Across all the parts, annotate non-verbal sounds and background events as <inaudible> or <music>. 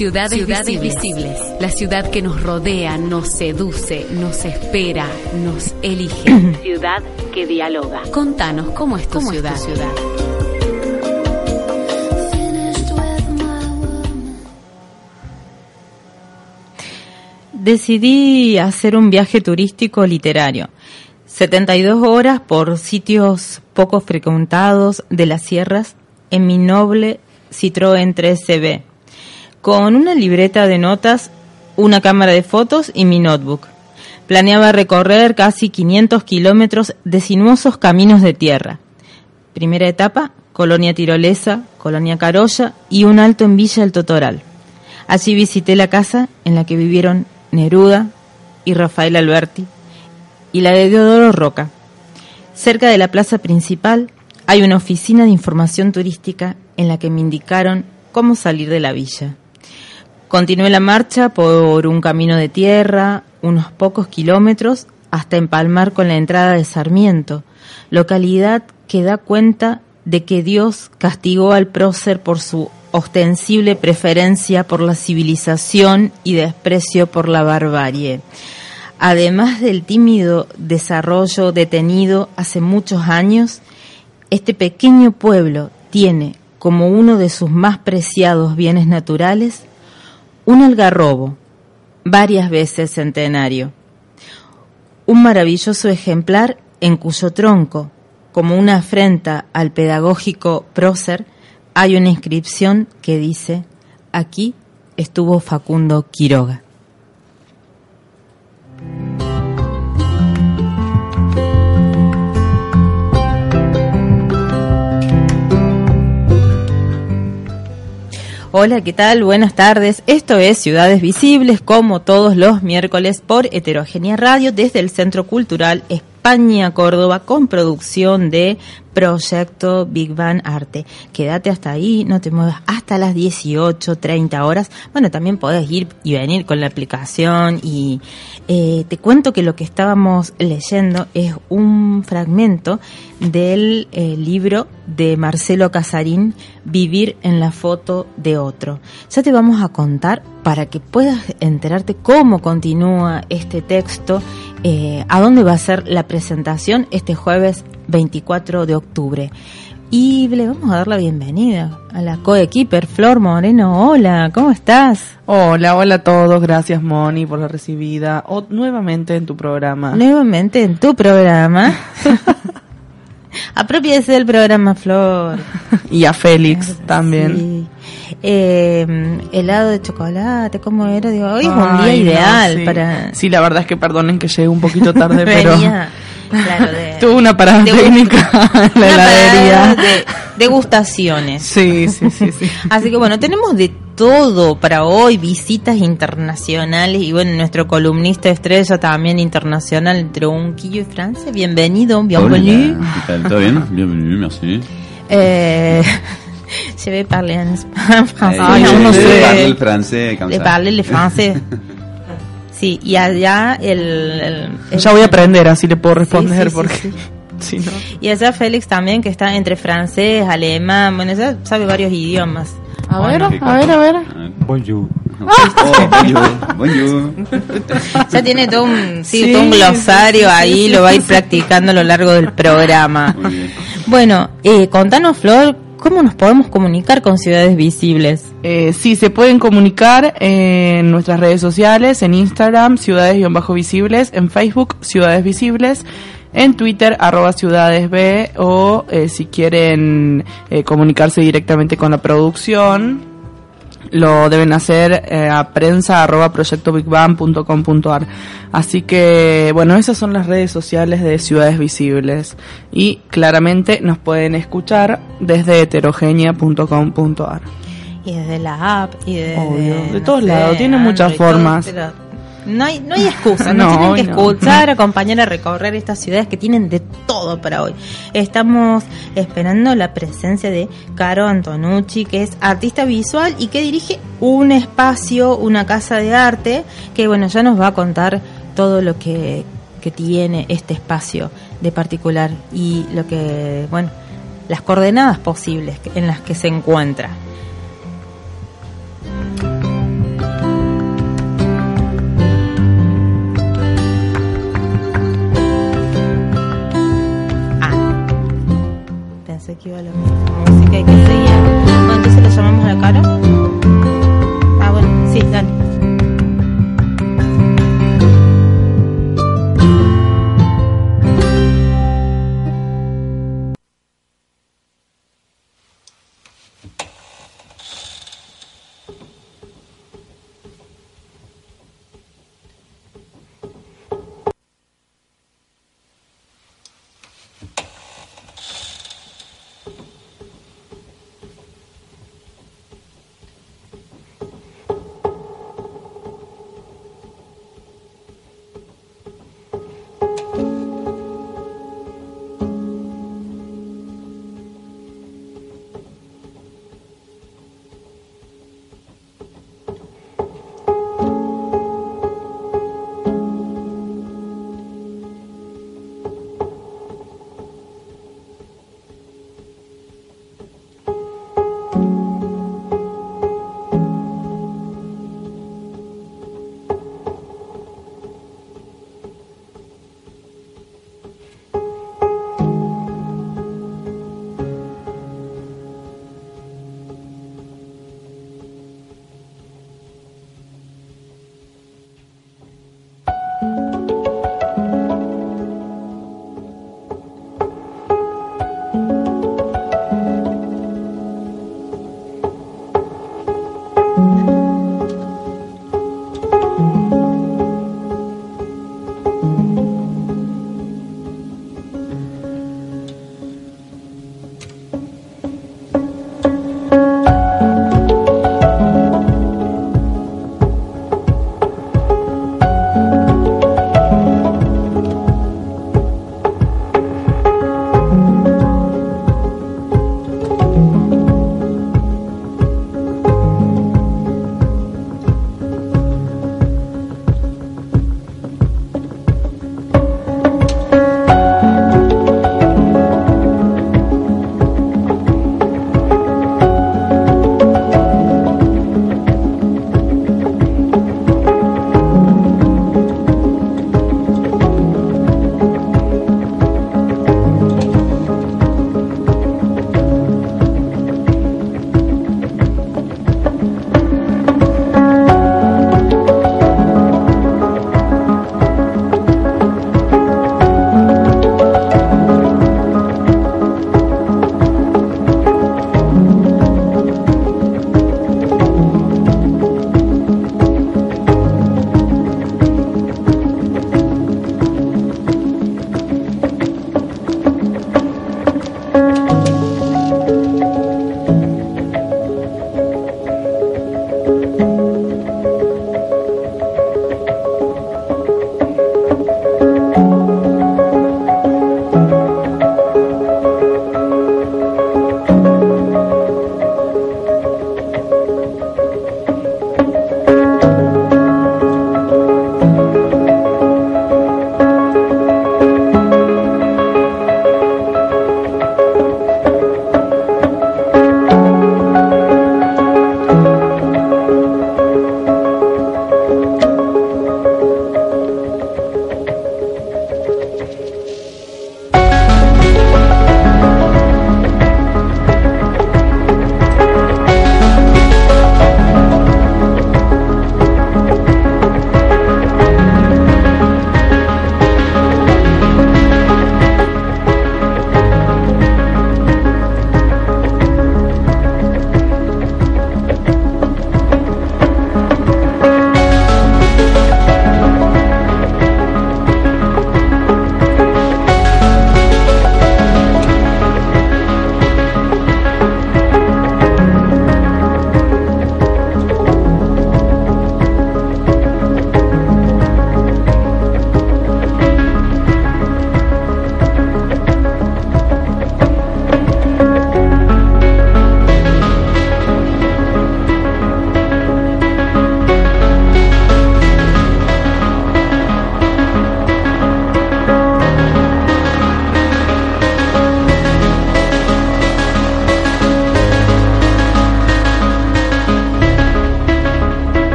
Ciudades, Ciudades visibles. La ciudad que nos rodea, nos seduce, nos espera, nos elige. <clears throat> ciudad que dialoga. Contanos, ¿cómo es tu ¿Cómo es tu ciudad? ciudad? Decidí hacer un viaje turístico literario. 72 horas por sitios poco frecuentados de las sierras en mi noble Citroën 3CB, con una libreta de notas, una cámara de fotos y mi notebook. Planeaba recorrer casi 500 kilómetros de sinuosos caminos de tierra. Primera etapa, Colonia Tirolesa, Colonia Carolla y un alto en Villa El Totoral. Allí visité la casa en la que vivieron Neruda y Rafael Alberti y la de Deodoro Roca. Cerca de la plaza principal hay una oficina de información turística en la que me indicaron cómo salir de la villa. Continué la marcha por un camino de tierra, unos pocos kilómetros, hasta empalmar con la entrada de Sarmiento, localidad que da cuenta de que Dios castigó al prócer por su ostensible preferencia por la civilización y desprecio por la barbarie. Además del tímido desarrollo detenido hace muchos años, este pequeño pueblo tiene como uno de sus más preciados bienes naturales un algarrobo, varias veces centenario. Un maravilloso ejemplar en cuyo tronco, como una afrenta al pedagógico prócer, hay una inscripción que dice, aquí estuvo Facundo Quiroga. Hola, ¿qué tal? Buenas tardes. Esto es Ciudades Visibles, como todos los miércoles por Heterogénea Radio desde el Centro Cultural España Córdoba con producción de Proyecto Big Bang Arte. Quédate hasta ahí, no te muevas hasta las 18, 30 horas. Bueno, también podés ir y venir con la aplicación y eh, te cuento que lo que estábamos leyendo es un fragmento del eh, libro de Marcelo Casarín, Vivir en la foto de otro. Ya te vamos a contar para que puedas enterarte cómo continúa este texto, eh, a dónde va a ser la presentación este jueves 24 de octubre. Y le vamos a dar la bienvenida a la coequiper Flor Moreno. Hola, ¿cómo estás? Hola, hola a todos. Gracias, Moni, por la recibida. O, nuevamente en tu programa. Nuevamente en tu programa. <laughs> <laughs> Apropiese del programa, Flor. <laughs> y a Félix también. Sí. Eh, helado de chocolate, ¿cómo era? Digo, hoy es un día no, ideal sí. para... Sí, la verdad es que perdonen que llegué un poquito tarde, <laughs> pero claro, de... tuve una parada de- técnica en la una heladería. de degustaciones. Sí, sí, sí, sí. Así que bueno, tenemos de todo para hoy, visitas internacionales y bueno, nuestro columnista estrella también internacional entre Unquillo y Francia. Bienvenido, bienvenido. ¿qué tal? ¿Todo bien? Bienvenido, merci. Eh, <laughs> je vais parler en en français. Je- aún no je sé. el francés Le parle le français. <laughs> Sí, y allá el... el- el- Ya voy a aprender, así le puedo responder sí, sí, porque sí. <laughs> si no. Y allá Félix también, que está entre francés, alemán, bueno, ya sabe varios idiomas. A ver, a ver, a ver. Bonjour. Oh, bonjour. Bonjour. Ya tiene todo un, sí, Sí, todo un glosario sí, sí, ahí, sí, lo va a ir sí. practicando a lo largo del programa. Muy bien. Bueno, eh, contanos, Flor, ¿cómo nos podemos comunicar con Ciudades Visibles? Eh, sí, se pueden comunicar en nuestras redes sociales, en Instagram, Ciudades-Visibles, en Facebook, Ciudades Visibles, en Twitter, arroba ciudadesb, o eh, si quieren eh, comunicarse directamente con la producción, lo deben hacer eh, a prensa arroba proyectobigbang.com.ar. Así que, bueno, esas son las redes sociales de Ciudades Visibles. Y claramente nos pueden escuchar desde heterogenia.com.ar. y desde la app y desde, Obvio, de no todos sé, lados, tiene muchas Android, formas. No hay, no hay excusa, no, <laughs> No, tienen que no. escuchar, acompañar a recorrer estas ciudades que tienen de todo para hoy. Estamos esperando la presencia de Caro Antonucci, que es artista visual y que dirige un espacio, una casa de arte, que bueno, ya nos va a contar todo lo que, que tiene este espacio de particular y lo que, bueno, las coordenadas posibles en las que se encuentra. Que iba a música y que seguía. Bueno, entonces le llamamos a la cara.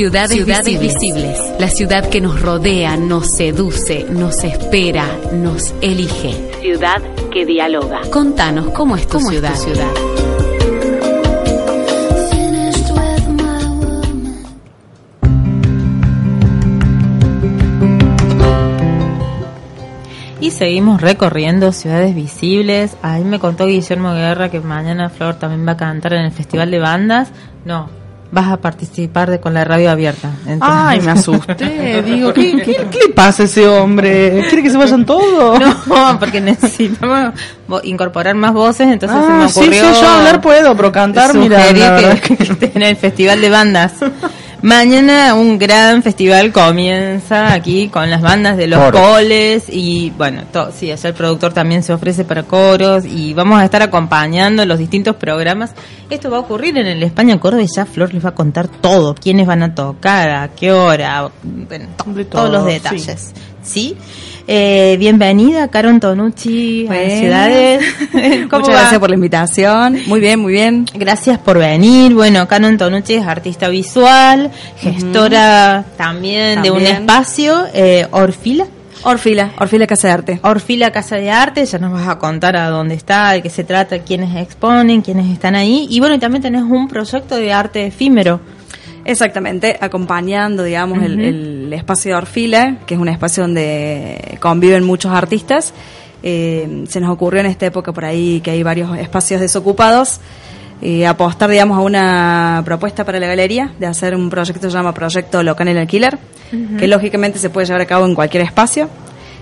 Ciudades, Ciudades visibles. La ciudad que nos rodea, nos seduce, nos espera, nos elige. Ciudad que dialoga. Contanos cómo es tu ¿Cómo es tu ciudad. ciudad? Y seguimos recorriendo ciudades visibles. Ahí me contó Guillermo Guerra que mañana Flor también va a cantar en el Festival de Bandas. No, vas a participar de con la radio abierta. Entonces- Ay, me <laughs> asusté. Digo, ¿qué, qué, qué le pasa a ese hombre? ¿Quiere que se vayan todos? <laughs> No, porque necesitamos incorporar más voces, entonces se me Ah, sí, sí, yo hablar puedo, pero cantar, mira, que, que en el Festival de Bandas. Mañana un gran festival comienza aquí con las bandas de los coles y bueno, to- sí, allá el productor también se ofrece para coros y vamos a estar acompañando los distintos programas. Esto va a ocurrir en el España Córdoba y ya Flor les va a contar todo, quiénes van a tocar, a qué hora, bueno, to- De todos todo, los sí. detalles. ¿Sí? Eh, bienvenida, Caron Tonucci, a Bueno. Ciudades. <laughs> ¿Cómo Muchas va? gracias por la invitación. Muy bien, muy bien. Gracias por venir. Bueno, Canon Tonucci es artista visual, gestora también, de un espacio, eh, Orfila. Orfila, Orfila Casa de Arte. Orfila Casa de Arte, ya nos vas a contar a dónde está, de qué se trata, quiénes exponen, quiénes están ahí. Y bueno, y también tenés un proyecto de arte efímero. Exactamente, acompañando, digamos, el, el espacio de Orfila, que es un espacio donde conviven muchos artistas. Eh, se nos ocurrió en esta época por ahí que hay varios espacios desocupados. eh, apostar, digamos, a una propuesta para la galería de hacer un proyecto que se llama Proyecto Local en Alquiler, que lógicamente se puede llevar a cabo en cualquier espacio.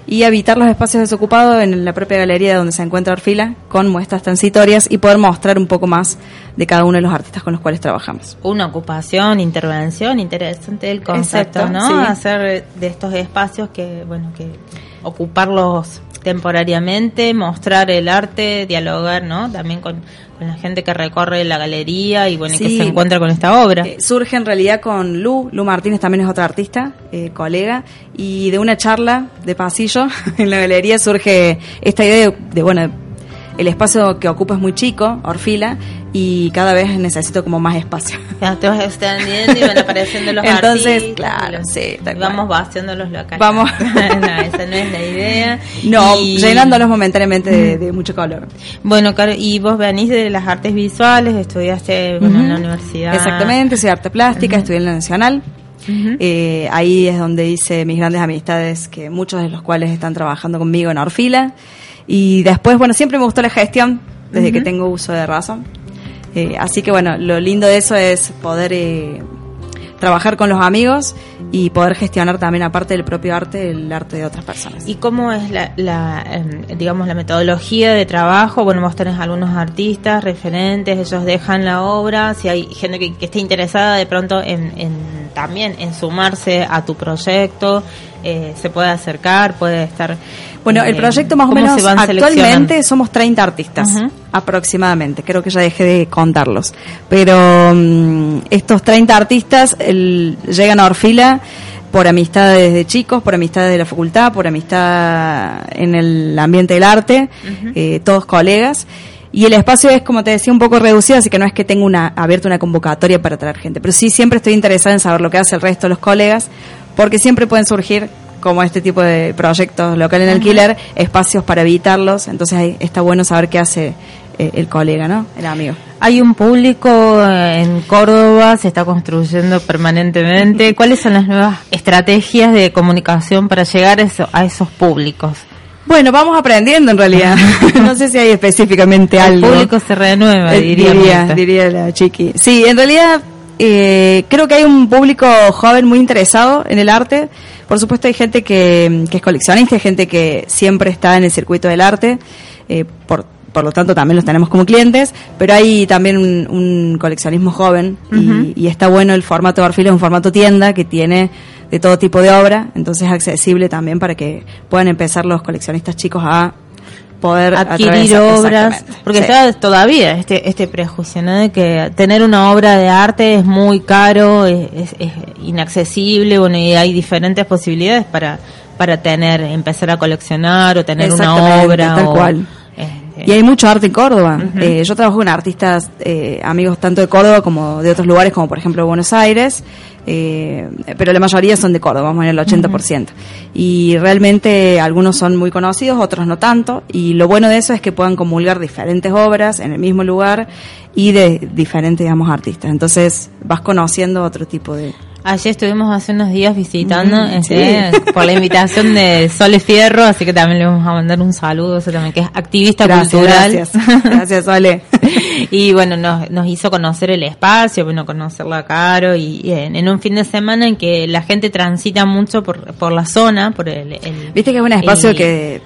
Y habitar los espacios desocupados en la propia galería donde se encuentra Orfila con muestras transitorias y poder mostrar un poco más de cada uno de los artistas con los cuales trabajamos. Una ocupación, intervención, interesante el concepto, Exacto, ¿no? sí. Hacer de estos espacios que, bueno, que ocuparlos temporariamente, mostrar el arte, dialogar, ¿no? También con, con la gente que recorre la galería y, bueno, y que Sí. se encuentra con esta obra. Eh, surge en realidad con Lu, Lu Martínez también es otra artista, eh, colega, y de una charla de pasillo <laughs> en la galería surge esta idea de, de, bueno, el espacio que ocupa es muy chico, Orfila, y cada vez necesito como más espacio. Ya te vas extendiendo y van apareciendo los Entonces, claro, los- sí, tal y cual. vamos vaciando los locales. Vamos. <laughs> no, esa no es la idea. No, Y- llenándolos momentáneamente de, de mucho color. Bueno, Caro, y vos venís de las artes visuales, estudiaste bueno, en la universidad. Exactamente, soy arte plástica, estudié en la Nacional. Eh, ahí es donde hice mis grandes amistades, que muchos de los cuales están trabajando conmigo en Orfila. Y después, bueno, siempre me gustó la gestión, desde que tengo uso de razón. Eh, así que bueno, lo lindo de eso es poder eh, trabajar con los amigos y poder gestionar también, aparte del propio arte, el arte de otras personas. ¿Y cómo es la, la, em, digamos, la metodología de trabajo? Bueno, vos tenés algunos artistas, referentes, ellos dejan la obra, si hay gente que, que esté interesada de pronto en, en también en sumarse a tu proyecto, eh, se puede acercar, puede estar... Bueno, el eh, proyecto más o ¿cómo menos actualmente somos 30 artistas aproximadamente, creo que ya dejé de contarlos. Pero mm, estos 30 artistas el- llegan a Orfila por amistades de chicos, por amistades de la facultad, por amistad en el ambiente del arte, eh, todos colegas. Y el espacio es, como te decía, un poco reducido, así que no es que tenga una, abierta una convocatoria para traer gente. Pero sí siempre estoy interesada en saber lo que hace el resto de los colegas, porque siempre pueden surgir, como este tipo de proyectos local en alquiler, espacios para evitarlos. Entonces ahí está bueno saber qué hace eh, el colega, ¿no? El amigo. Hay un público eh, en Córdoba, se está construyendo permanentemente. ¿Cuáles son las nuevas estrategias de comunicación para llegar a, eso- a esos públicos? Bueno, vamos aprendiendo en realidad. <laughs> no sé si hay específicamente El algo. público se renueva, Eh, diría. diría, diría la chiqui. Sí, en realidad eh, creo que hay un público joven muy interesado en el arte. Por supuesto hay gente que, que es coleccionista, hay gente que siempre está en el circuito del arte, eh, por, por lo tanto también los tenemos como clientes, pero hay también un, un coleccionismo joven y, y está bueno el formato de es un formato tienda que tiene de todo tipo de obra, entonces es accesible también para que puedan empezar los coleccionistas chicos a poder adquirir obras, porque Sí. está todavía este este prejuicio ¿no? de que tener una obra de arte es muy caro, es, es- es inaccesible, bueno, y hay diferentes posibilidades para para tener, empezar a coleccionar o tener una obra tal o, cual. eh, Este, Y hay mucho arte en Córdoba. Eh, yo trabajo con artistas, eh, amigos tanto de Córdoba como de otros lugares, como por ejemplo Buenos Aires, eh, pero la mayoría son de Córdoba, vamos en el 80%. Y realmente algunos son muy conocidos, otros no tanto, y lo bueno de eso es que puedan comulgar diferentes obras en el mismo lugar y de diferentes, digamos, artistas. Entonces vas conociendo otro tipo de... Ayer estuvimos hace unos días visitando Mm, este, sí. <laughs> por la invitación de <laughs> Sole Fierro, así que también le vamos a mandar un saludo, eso también que es activista Gracias, cultural. gracias. <laughs> Gracias, Ale. y bueno, nos, nos hizo conocer el espacio, bueno, conocerla Caro y, y en, en un fin de semana en que la gente transita mucho por, por la zona, por el... el- Viste que es un espacio que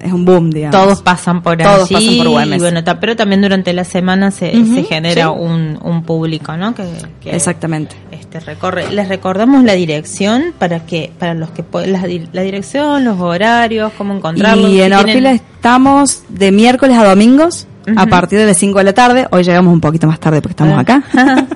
es un boom, digamos. Todos pasan por Todos allí pasan por y bueno, ta- pero también durante la semana se, se genera sí. un, un público, ¿no? Que, que, Exactamente. este recorre. Les recordamos la dirección para que para los que la, la dirección, los horarios, cómo encontrarlos. Y si en tienen- Orfila estamos de miércoles a domingos a partir de las 5 de la tarde. Hoy llegamos un poquito más tarde porque estamos Ah. acá. <laughs>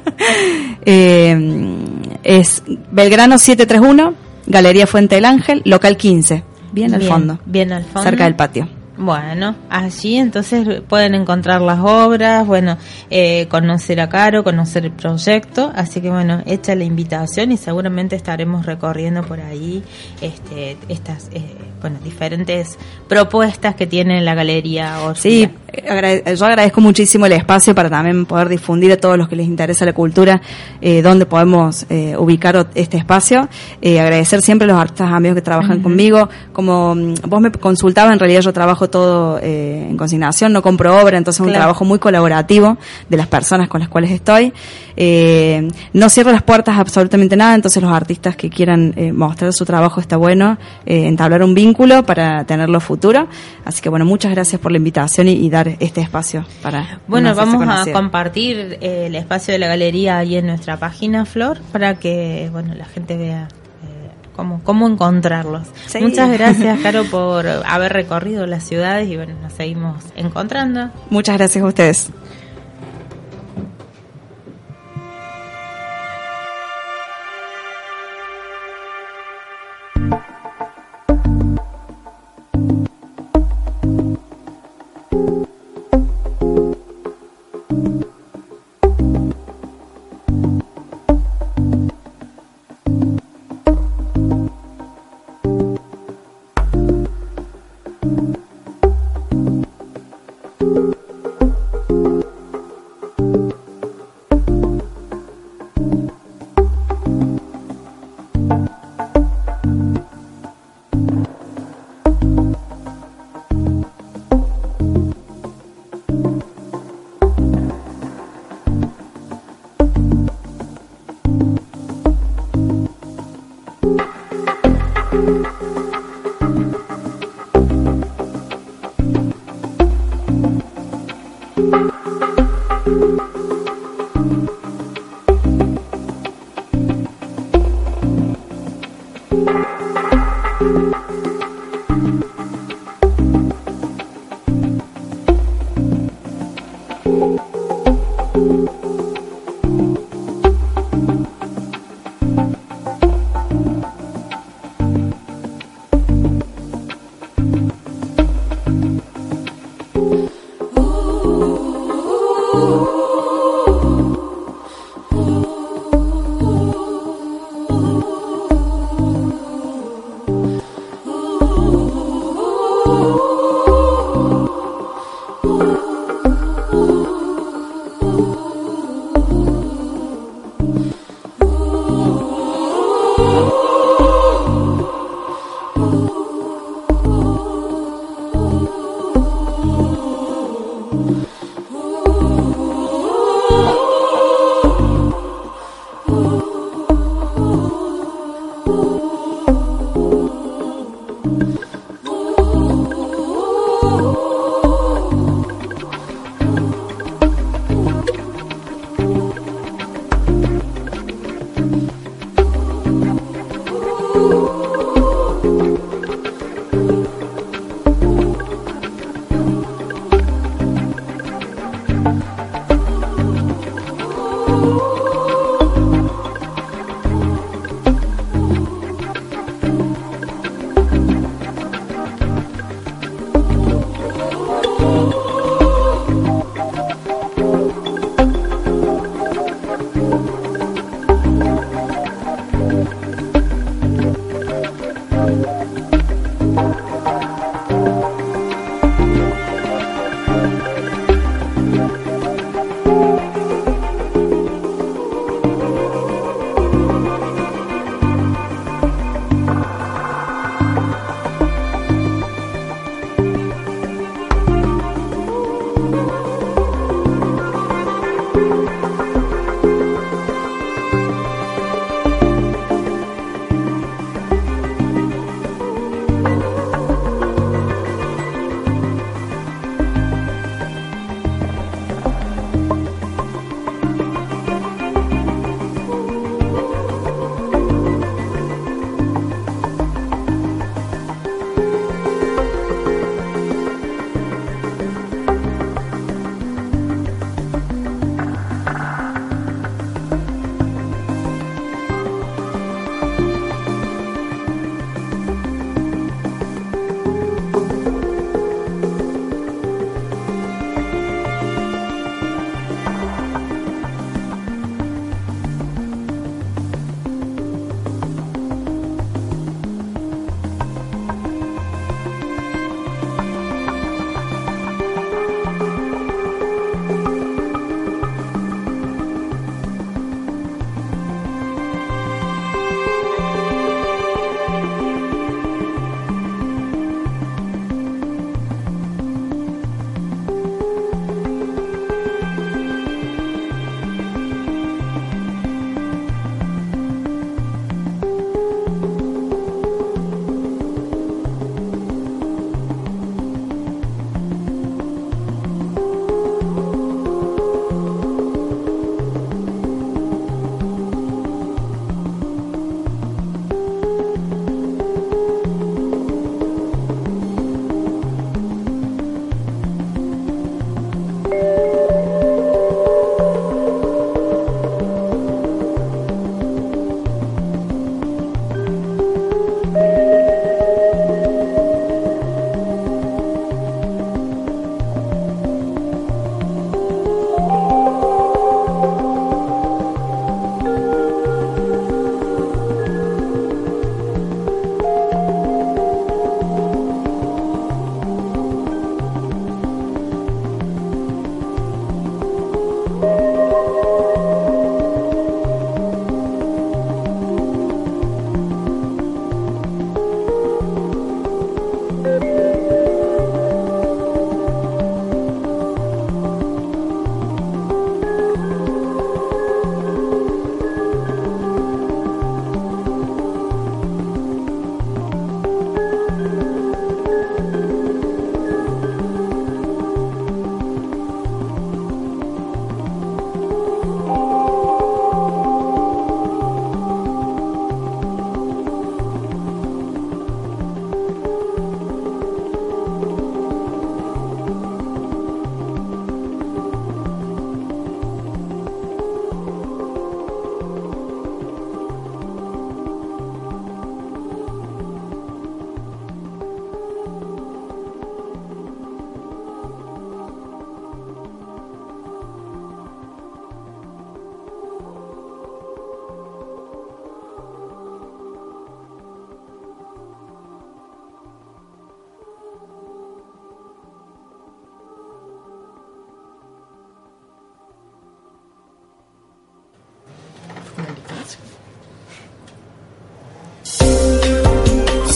Eh, es Belgrano 731, Galería Fuente del Ángel, local 15, bien al Bien, fondo, Bien al fondo. cerca del patio. Bueno, allí entonces pueden encontrar las obras, bueno, eh, conocer a Caro, conocer el proyecto, así que bueno, hecha la invitación y seguramente estaremos recorriendo por ahí este, estas, eh, bueno, diferentes propuestas que tiene la galería Orfila. Sí, agrade- yo agradezco muchísimo el espacio para también poder difundir a todos los que les interesa la cultura eh, dónde podemos eh, ubicar este espacio. Eh, agradecer siempre a los artistas amigos que trabajan conmigo. Como mm, vos me consultabas, en realidad yo trabajo todo eh, en consignación, no compro obra, entonces es un trabajo muy colaborativo de las personas con las cuales estoy. Eh, no cierro las puertas a absolutamente nada, entonces los artistas que quieran eh, mostrar su trabajo está bueno, eh, entablar un vínculo para tenerlo futuro. Así que bueno, muchas gracias por la invitación y, y dar este espacio para Bueno, vamos a compartir eh, el espacio de la galería ahí en nuestra página, Flor, para que bueno la gente vea eh, cómo, cómo encontrarlos. Sí. Muchas gracias, <laughs> Caro, por haber recorrido las ciudades y bueno, nos seguimos encontrando. Muchas gracias a ustedes.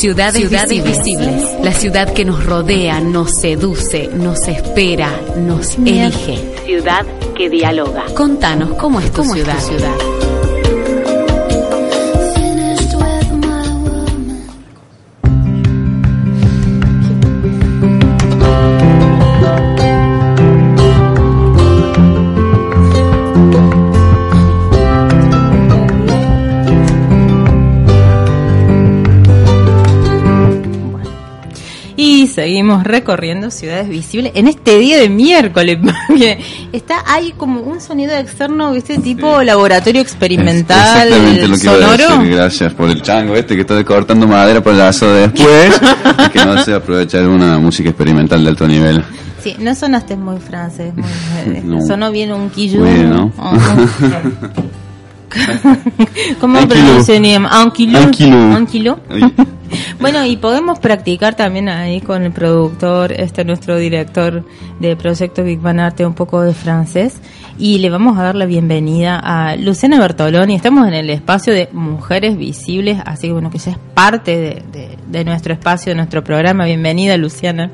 Ciudades, Ciudades visibles. La ciudad que nos rodea, nos seduce, nos espera, nos elige. Ciudad que dialoga. Contanos, ¿cómo es tu ciudad? ciudad? Seguimos recorriendo ciudades visibles en este día de miércoles, <laughs> porque está hay como un sonido externo, ¿viste? Tipo laboratorio experimental Exactamente lo que iba a sonoro. decir. Gracias por el chango este que está cortando madera por el lazo de después. <laughs> y que no se aprovecha de una música experimental de alto nivel. Sí, no sonaste muy francés, muy, <laughs> No. sonó bien un quillo. Bueno. ¿Cómo Un Un kilo. Ay, Bueno, y podemos practicar también ahí con el productor, este nuestro director de Proyecto Big Bang Arte, un poco de francés. Y le vamos a dar la bienvenida a Luciana Bertoloni. Estamos en el espacio de Mujeres Visibles, así que bueno, que ya es parte de, de- de nuestro espacio, de nuestro programa. Bienvenida, Luciana.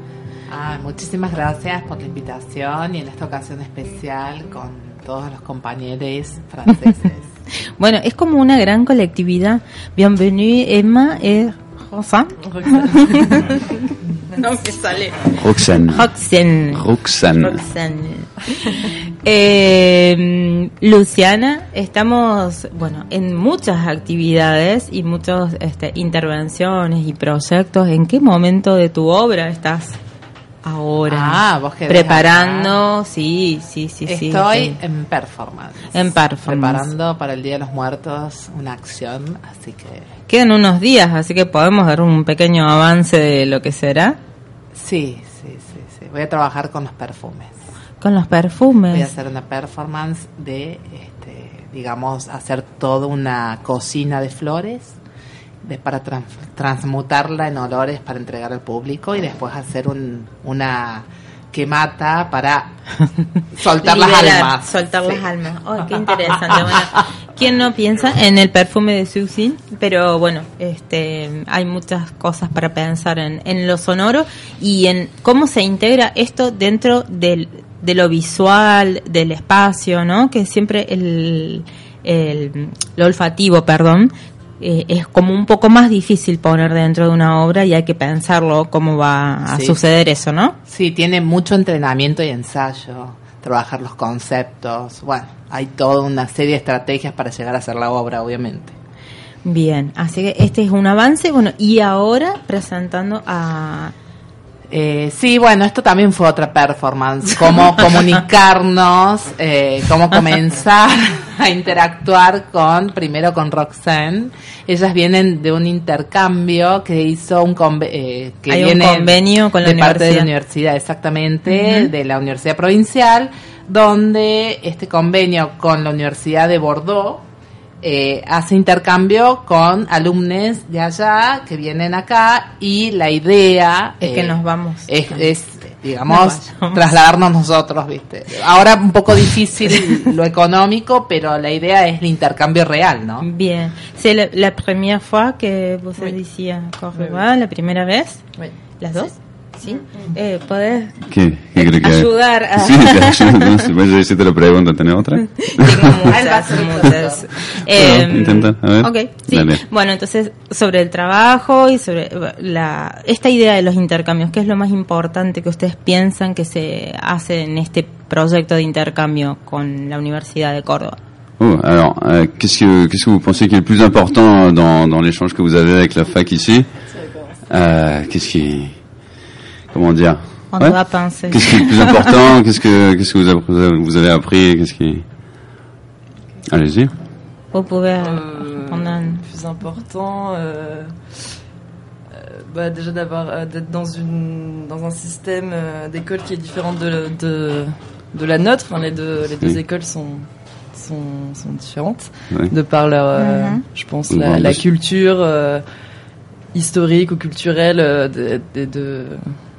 Ah, muchísimas gracias por la invitación y en esta ocasión especial con todos los compañeros franceses. <laughs> Bueno, es como una gran colectividad. Bienvenue, Emma y Rosa. <laughs> no me sale. Roxanne. Roxanne. Roxanne. Roxanne. Eh, Luciana, estamos, bueno, en muchas actividades y muchas este, intervenciones y proyectos. ¿En qué momento de tu obra estás ahora? Ah, vos Preparando, sí, sí, sí, sí. Estoy sí. en performance. En performance. Preparando para el Día de los Muertos una acción, así que Quedan unos días, así que podemos dar un pequeño avance de lo que será sí, sí, sí, sí. Voy a trabajar con los perfumes. con los Voy a perfumes. hacer una performance de, este, digamos, hacer toda una cocina de flores de- para trans- transmutarla en olores para entregar al público y después hacer un, una quemata para <laughs> soltar las almas. Soltar Sí. las almas. Oh, qué interesante. Bueno, ¿quién no piensa en el perfume de Susie? Pero bueno, este, hay muchas cosas para pensar en, en lo sonoro y en cómo se integra esto dentro del, de lo visual, del espacio, ¿no? Que siempre el, el lo olfativo, perdón, eh, es como un poco más difícil poner dentro de una obra y hay que pensarlo cómo va a Sí. suceder eso, ¿no? Sí, tiene mucho entrenamiento y ensayo, trabajar los conceptos. Bueno, hay toda una serie de estrategias para llegar a hacer la obra, obviamente. Bien, así que este es un avance, bueno, y ahora presentando a... Eh, sí, bueno, esto también fue otra performance, cómo <laughs> comunicarnos, eh, cómo comenzar <laughs> a interactuar con, primero con Roxanne. Ellas vienen de un intercambio que hizo un conve- eh, que Hay un viene convenio con la de parte de la universidad. universidad, exactamente, de la Universidad Provincial, donde este convenio con la Universidad de Bordeaux eh, hace intercambio con alumnos de allá que vienen acá y la idea Es que eh, nos vamos. es, es, digamos trasladarnos nosotros viste ahora un poco difícil <laughs> lo económico pero la idea es el intercambio real no Bien, c'est la, la première fois que à Córdoba, la primera vez, las dos, ¿sí? Eh, ¿Podés ¿Qué, qué que Ayudar a- Sí, te ayudo. No sé, bueno, yo sí te lo pregunto. ¿Tenés otra? <laughs> Tengo muchas, muchas. <laughs> Eh, Bueno, intenta, a ver. Ok, sí. Dale. Bueno, entonces, sobre el trabajo y sobre la, esta idea de los intercambios, ¿qué es lo más importante que ustedes piensan que se hace en este proyecto de intercambio con la Universidad de Córdoba? Oh, alors, euh, qu'est-ce que qu'est-ce que vous pensez qui est le plus important dans, dans l'échange que vous avez avec la fac ici euh, Qu'est-ce qui, comment dire On Ouais. doit penser. Qu'est-ce qui est le plus important? Qu'est-ce que qu'est-ce que vous avez, vous avez appris? Qu'est-ce qui Allez-y. Vous pouvez Euh, répondre à- le plus important, euh, euh, bah, déjà d'avoir euh, d'être dans une dans un système euh, d'école qui est différent de, de de la nôtre. Enfin, les deux les deux Oui. écoles sont sont, sont différentes Ouais. de par leur, euh, Mhm. je pense, la, culture euh, historique ou culturelle euh, deux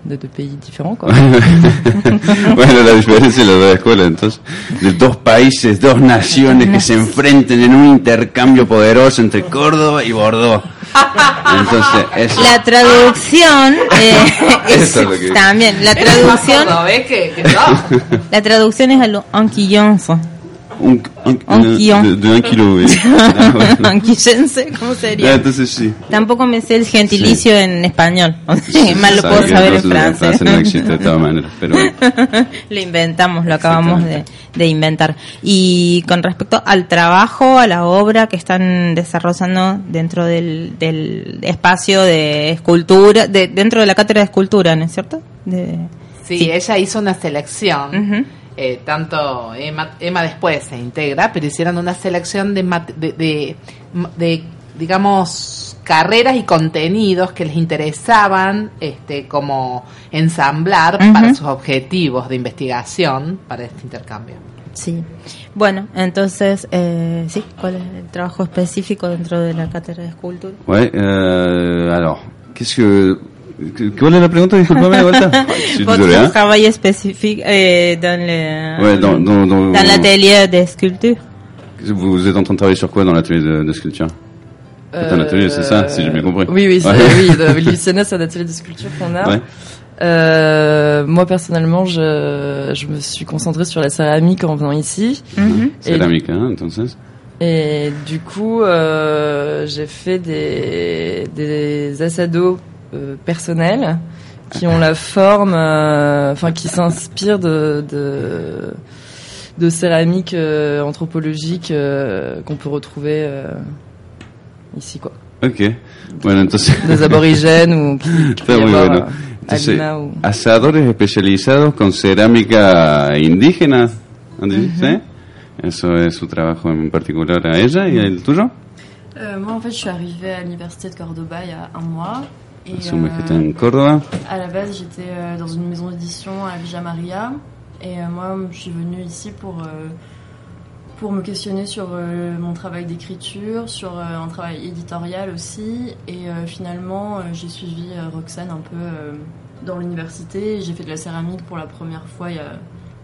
des deux pays différents. Quoi. <laughs> bueno, la diferencia de las dos escuelas, entonces, de dos países, dos naciones que se enfrenten en un intercambio poderoso entre Córdoba y Bordeaux. Entonces, es, La traducción eh, <laughs> es Eso es lo que- también la traducción que, que yo. <laughs> la traducción es a lo anquillonzo. Un, un, Un guion. de, de un kilo, oui. <laughs> Ah. Anquillense, ¿cómo sería? entonces sí. Tampoco me sé el gentilicio en español. <laughs> Sí, Más lo puedo saber en francés. no existe de todas maneras, pero bueno. <laughs> lo inventamos, lo acabamos de, de inventar. Y con respecto al trabajo, a la obra que están desarrollando dentro del, del espacio de escultura, de, dentro de la cátedra de escultura, ¿no es cierto? De, Sí, ella hizo una selección. Ujú. Eh, tanto Emma, Emma después se integra, pero hicieron una selección de, mat- de, de, de, digamos, carreras y contenidos que les interesaban este, como ensamblar Ujú. para sus objetivos de investigación para este intercambio. Sí. Bueno, entonces, eh, sí, ¿cuál es el trabajo específico dentro de la cátedra de escultura? Ouais, euh, alors, qu'est-ce que... ¿Cuál es la pregunta? Disculpame de vuelta. <laughs> Ay, je suis Votre désolé, hein. travail spécifique euh, dans le Ouais, dans, dans, dans, dans l'atelier de sculpture. Vous êtes en train de travailler sur quoi dans l'atelier de, de sculpture? C'est un atelier, c'est ça, si j'ai bien compris. Oui, oui, c'est, Ouais. oui. Le Luciana, c'est un atelier de sculpture qu'on a. Ouais. Euh, moi personnellement, je, je me suis concentrée sur la céramique en venant ici. Mhm. Et- Cerámica, hein, entonces. Et du coup, euh, j'ai fait des, des assados euh, personnels qui ont la forme, euh, enfin qui s'inspirent de, de, de céramique euh, anthropologique euh, qu'on peut retrouver euh, ici, quoi. Ok. Bueno, entonces... Está <laughs> muy bueno. Entonces, Lima ou- asadores especializados con cerámica indígena, ¿no dice? Eso es su trabajo en particular a ella y el tuyo. Euh, moi, en fait, je suis arrivée à l'université de Cordoba il y a un mois. Euh, en Córdoba. à la base, j'étais euh, dans une maison d'édition à Villa Maria. Et euh, moi, je suis venue ici pour, pour me questionner sur mon travail d'écriture, sur un travail éditorial aussi. Et finalement, j'ai suivi Roxane un peu dans l'université. J'ai fait de la céramique pour la première fois il y a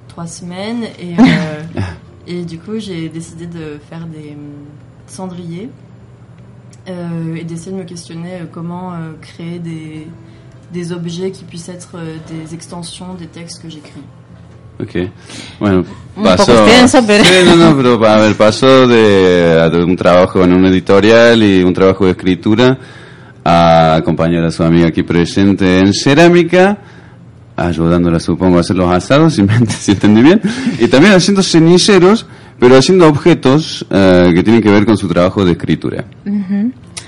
trois semaines. Et, <laughs> et du coup, j'ai décidé de faire des hum, cendriers et d'essayer de me questionner euh, comment euh, créer des, des objets qui puissent être euh, des extensions des textes que j'écris. Ok. Bueno, Un pasó. poco extenso, pero- Sí, no, no, pero a ver, pasó de, de un trabajo en un editorial y un trabajo de escritura a acompañar a su amiga aquí presente en cerámica, ayudándola, supongo, a hacer los asados, <laughs> si, me, si entendí bien, y también haciendo ceniceros, pero haciendo objetos eh, que tienen que ver con su trabajo de escritura.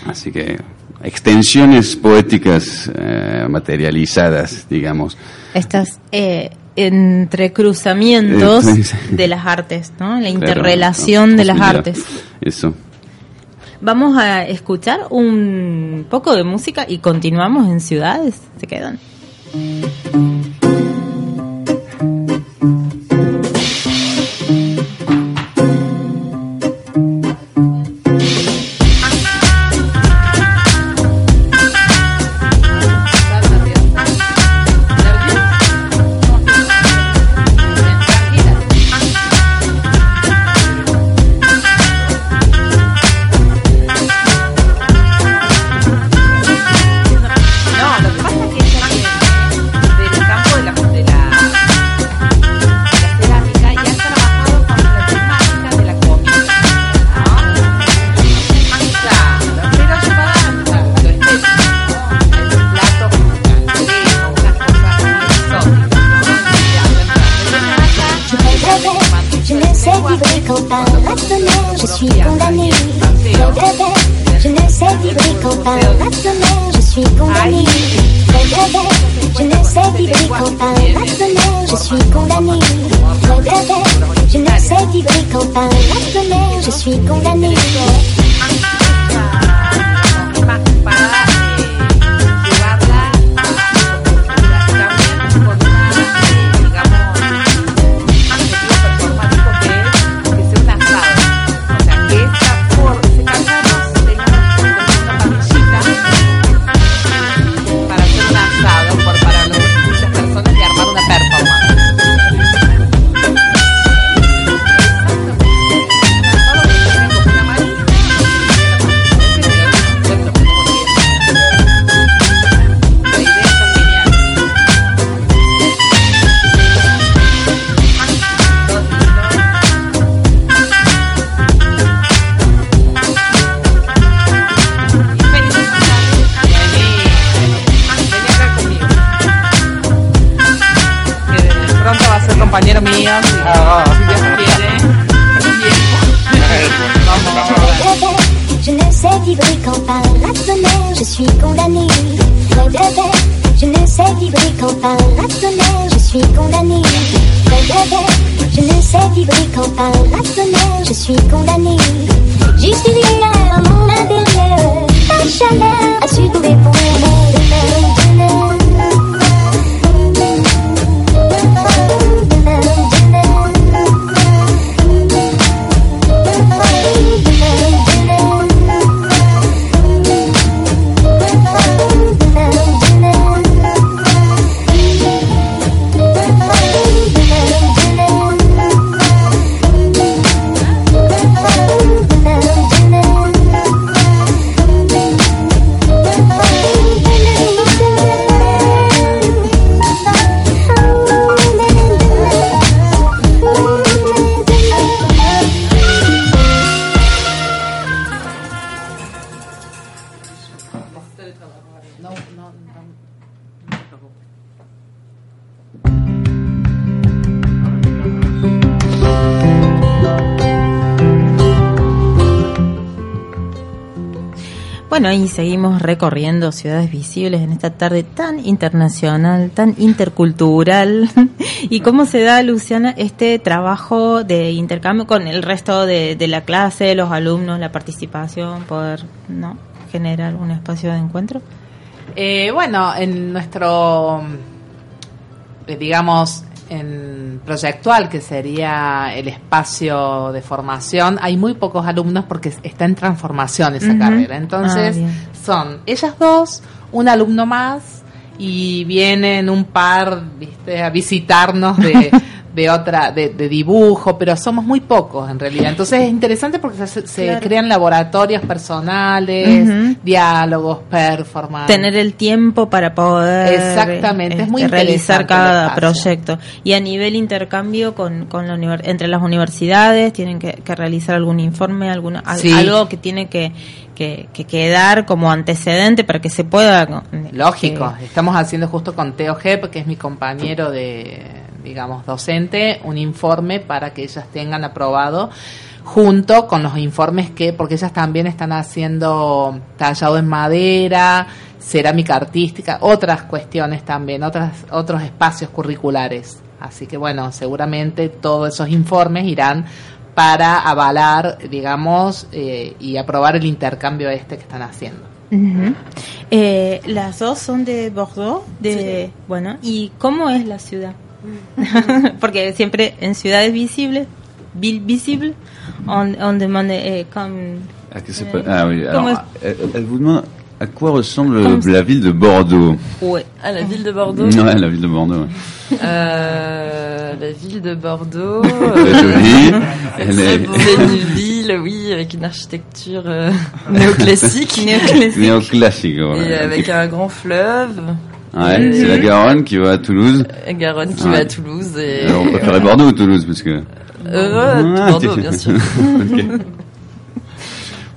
Así que extensiones poéticas eh, materializadas, digamos. Estas eh, entrecruzamientos de las artes, ¿no? La Claro, interrelación no, de las artes. Eso. Vamos a escuchar un poco de música y continuamos en ciudades. ¿Se quedan? Y seguimos recorriendo ciudades visibles en esta tarde tan internacional, tan intercultural. <laughs> ¿Y cómo se da, Luciana, este trabajo de intercambio con el resto de, de la clase, los alumnos, la participación, poder no generar un espacio de encuentro? Eh, bueno, en nuestro, eh, digamos, en proyectual, que sería el espacio de formación, hay muy pocos alumnos porque está en transformación esa carrera. Entonces, Ah, son ellas dos, un alumno más y vienen un par, viste, a visitarnos de, <laughs> de otra, de, de dibujo, pero somos muy pocos en realidad. Entonces es interesante porque se, se Claro. crean laboratorios personales, diálogos, performance. Tener el tiempo para poder Exactamente, es muy este, realizar cada proyecto. Y a nivel intercambio con, con la entre las universidades, tienen que, que realizar algún informe, alguna, Sí. algo que tiene que, que, que quedar como antecedente para que se pueda. Lógico, estamos haciendo justo con Teo Hep, que es mi compañero de, digamos, docente, un informe para que ellas tengan aprobado junto con los informes que, porque ellas también están haciendo tallado en madera, cerámica artística, otras cuestiones también, otras, otros espacios curriculares. Así que bueno, seguramente todos esos informes irán para avalar, digamos, eh, y aprobar el intercambio este que están haciendo. Eh, las dos son de Bordeaux, de bueno, ¿y cómo es la ciudad? <laughs> Porque siempre en ciudades visibles, ville visible, on, on demande eh, comme Ah, que c'est pas- ah oui, Comment alors, elle, elle vous demande à quoi ressemble Comme- la ville de Bordeaux ouais. Ah, la ville de Bordeaux Ouais, la ville de Bordeaux. ouais. Euh, La ville de Bordeaux. Elle est jolie. <laughs> Elle est C'est une ville, oui, avec une architecture euh, <laughs> néoclassique. néoclassique. voilà. Et avec un grand fleuve. Ouais, Et- c'est la Garonne qui va à Toulouse. Garonne qui Ouais. va à Toulouse. Et... Alors, on préférait Bordeaux ou Toulouse parce que. Euh, Ah, Bordeaux, bien sûr. <laughs> Ok. <laughs>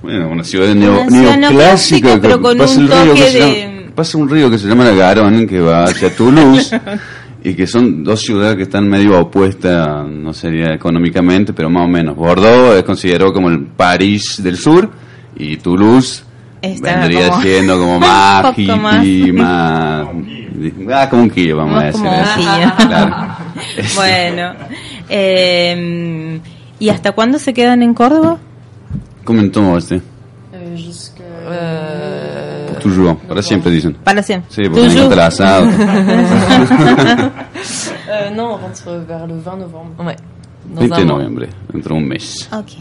Bueno, una ciudad neo- Una ciudad neoclásica, neoclásica, pero que con pasa un el río toque que de- llama- pasa un río que se llama la Garonne que va hacia Toulouse <laughs> y que son dos ciudades que están medio opuestas, no sería económicamente, pero más o menos. Bordeaux es considerado como el París del sur y Toulouse Está vendría como- siendo como <laughs> más un poco más. hippie, más, <laughs> ah, como un Kiev, vamos a Más decir. como eso. Kiev. Claro. <laughs> bueno, eh, ¿y hasta cuándo se quedan en Córdoba? Comentó este. Jusque. Euh, Toujours, para siempre dicen. Para siempre. Sí, porque me Toujours. encanta el asado. Non, on rentre vers le 20 novembre. Ouais. Dans 20 de un noviembre, dentro de un mes, Ok.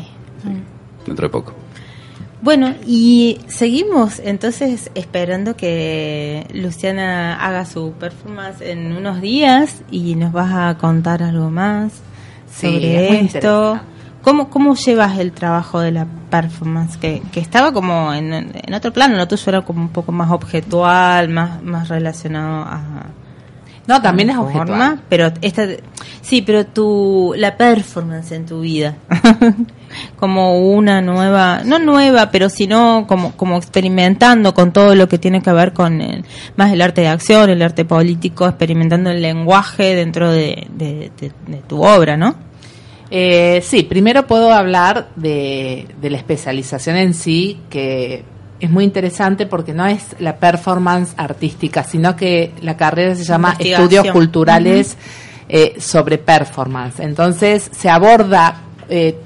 dentro de poco. Bueno, y seguimos entonces esperando que Luciana haga su performance en unos días y nos vas a contar algo más Sí, es sobre esto. interesante. ¿Cómo, ¿Cómo llevas el trabajo de la performance? Que, que estaba como en, en otro plano, lo tuyo era como un poco más objetual, más, más relacionado a... No, también es forma, objetual. pero esta, sí, pero tu, la performance en tu vida. <laughs> como una nueva, no nueva, pero sino como, como experimentando con todo lo que tiene que ver con el, más el arte de acción, el arte político, experimentando el lenguaje dentro de, de- de- de tu obra, ¿no? Eh, sí, primero puedo hablar de, de la especialización en sí, que es muy interesante porque no es la performance artística, sino que la carrera se llama. Estudios Culturales eh, sobre Performance. Entonces se aborda eh,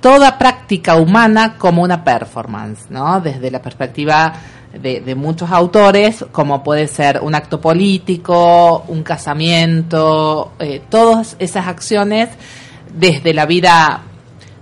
toda práctica humana como una performance, ¿no? Desde la perspectiva de, de muchos autores, como puede ser un acto político, un casamiento, eh, todas esas acciones desde la vida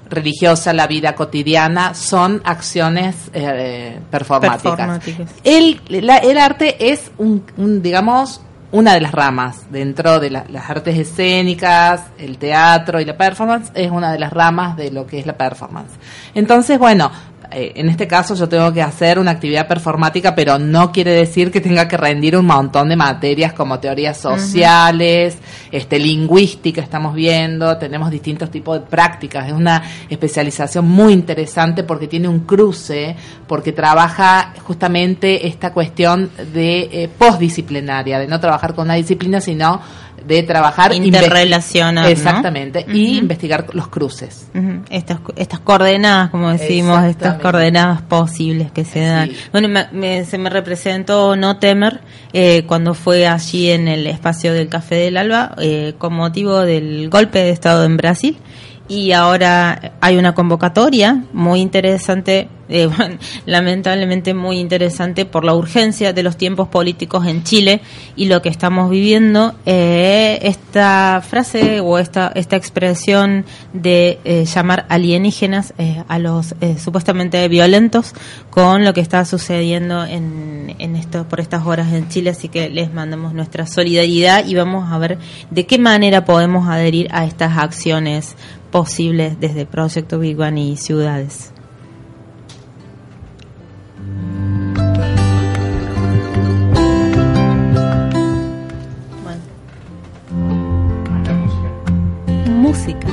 religiosa, la vida cotidiana, son acciones eh, performáticas. Performáticas. El, la- el arte es, un, un, digamos, una de las ramas dentro de la- las artes escénicas, el teatro y la performance, es una de las ramas de lo que es la performance. Entonces, bueno, eh, en este caso yo tengo que hacer una actividad performática, pero no quiere decir que tenga que rendir un montón de materias como teorías sociales, este, lingüística, estamos viendo, tenemos distintos tipos de prácticas, es una especialización muy interesante porque tiene un cruce, porque trabaja justamente esta cuestión de eh, postdisciplinaria, de no trabajar con una disciplina, sino de trabajar Interrelacionar, ¿no? Exactamente, y investigar los cruces. Estas, estas coordenadas, como decimos, estas coordenadas posibles que se dan. Bueno, me- me- se me representó No Temer eh, cuando fue allí en el espacio del Café del Alba eh, con motivo del golpe de Estado en Brasil. Y ahora hay una convocatoria muy interesante, eh, <laughs> bueno, lamentablemente muy interesante por la urgencia de los tiempos políticos en Chile y lo que estamos viviendo. Eh, esta frase o esta, esta expresión de eh, llamar alienígenas a los supuestamente violentos con lo que está sucediendo en, en esto, por estas horas en Chile. Así que les mandamos nuestra solidaridad y vamos a ver de qué manera podemos adherir a estas acciones posibles desde Proyecto Big One y ciudades. Música.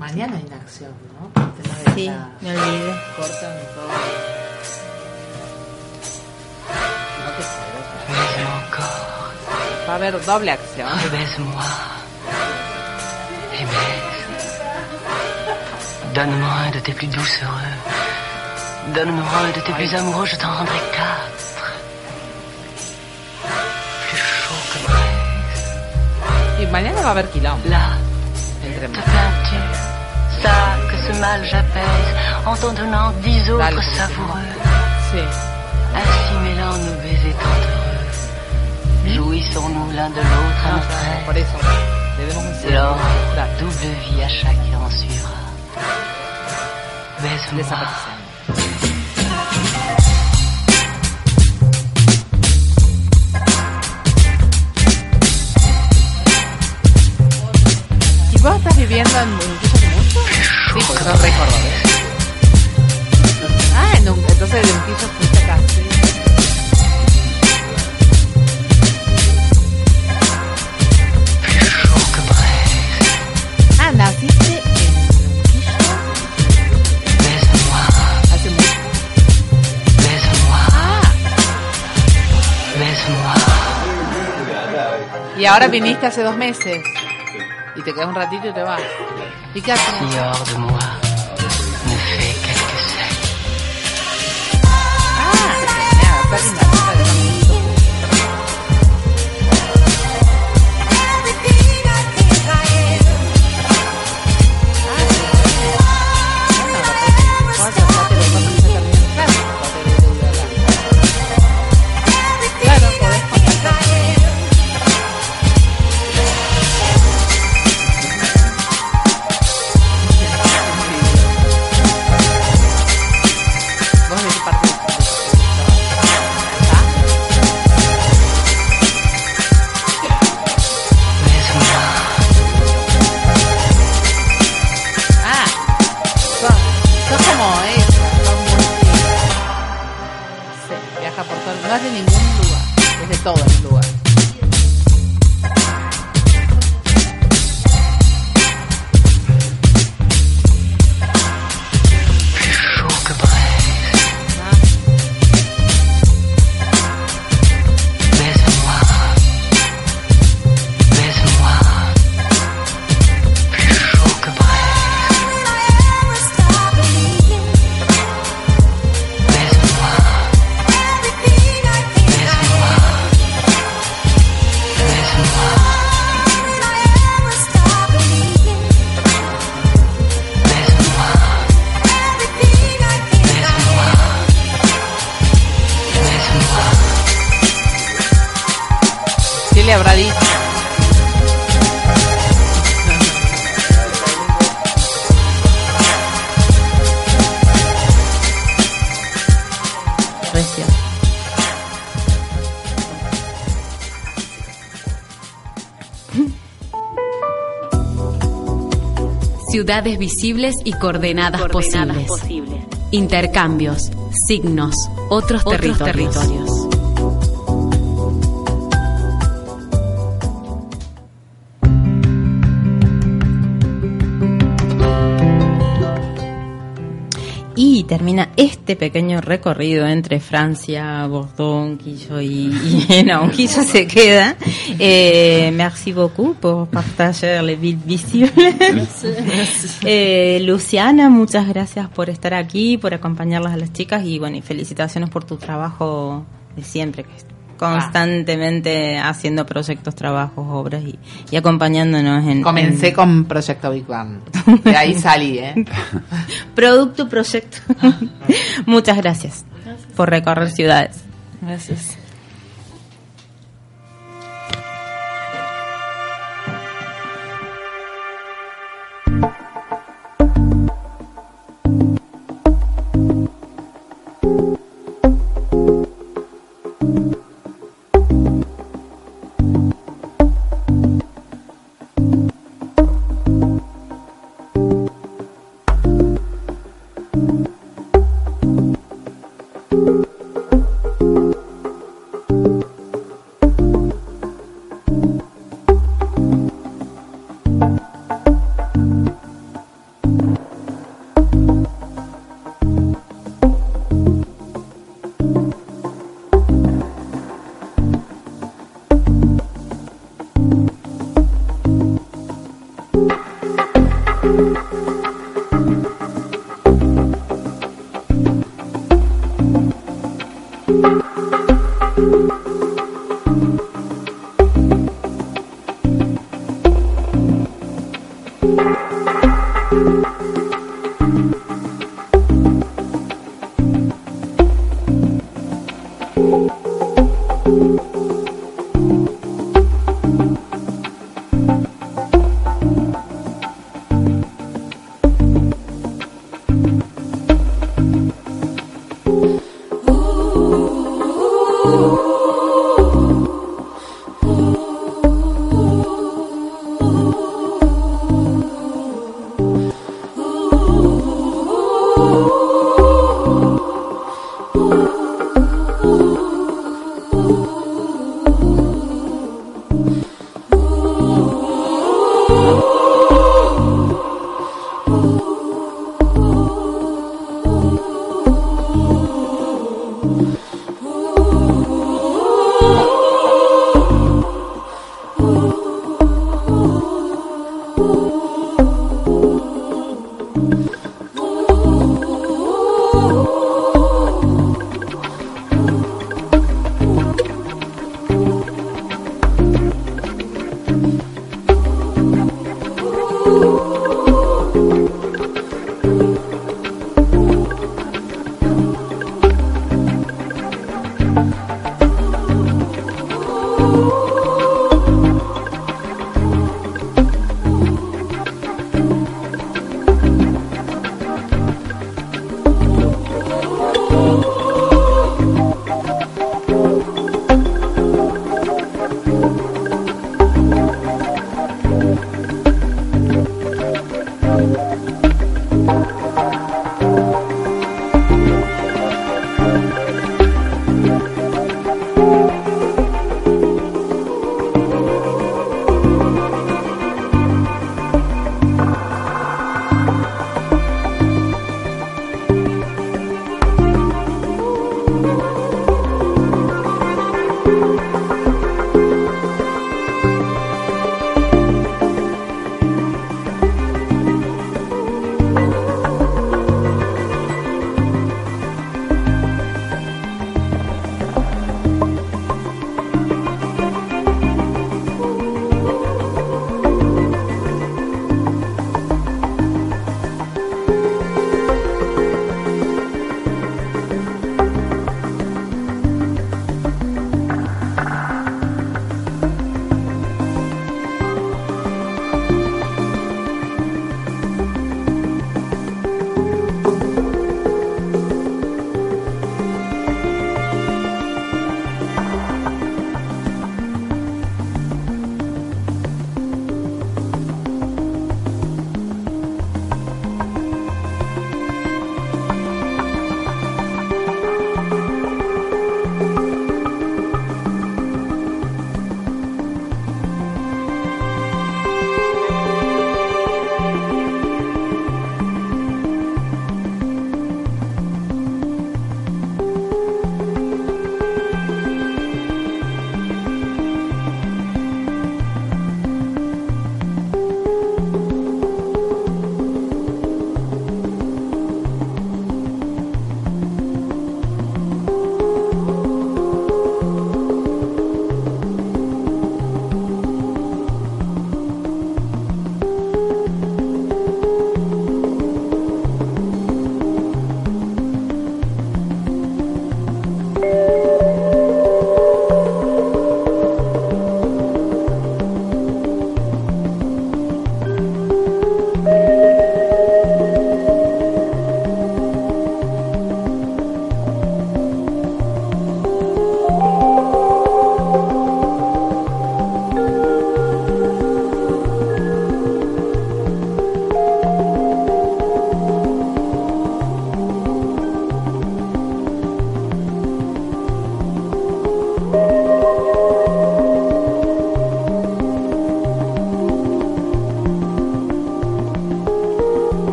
Mañana hay una acción, ¿no? Sí, me olvidé. Cortan Va a haber doble acción. baise. Donne-moi un de tes plus douces heureux. Donne-moi un de tes plus amoureux, je t'en rendrai quatre. Plus chaud que braise. Y mañana va a haber quilombo. Là, te plains-tu Ça, que ce mal j'apaise en t'en donnant dix autres savoureux. Sí. Ainsi mêlant nos baisers heureux. Jouissons-nous l'un de l'autre à No, notre no, aise. Lors, double vie à chacun en suivra. Baise-moi. ¿Y vos estás viviendo en Unquillo hace mucho? Sí, porque sos re ahora viniste hace dos meses. Y te quedas un ratito y te vas. ¿Y qué haces? Visibles y coordenadas, posibles. Intercambios, signos, otros, territorios. territorios. Y termina este pequeño recorrido entre Francia, Bordeaux, Unquillo y, <laughs> no, Unquillo se queda. Eh, merci beaucoup por partager les villes visibles. Eh, Luciana, muchas gracias por estar aquí, por acompañarlas a las chicas y bueno, y felicitaciones por tu trabajo de siempre, que es constantemente haciendo proyectos, trabajos, obras y, y acompañándonos en... Comencé en- con Proyecto Big Bang. De ahí salí, ¿eh? <laughs> Producto, proyecto. <laughs> Muchas gracias por recorrer ciudades. Gracias.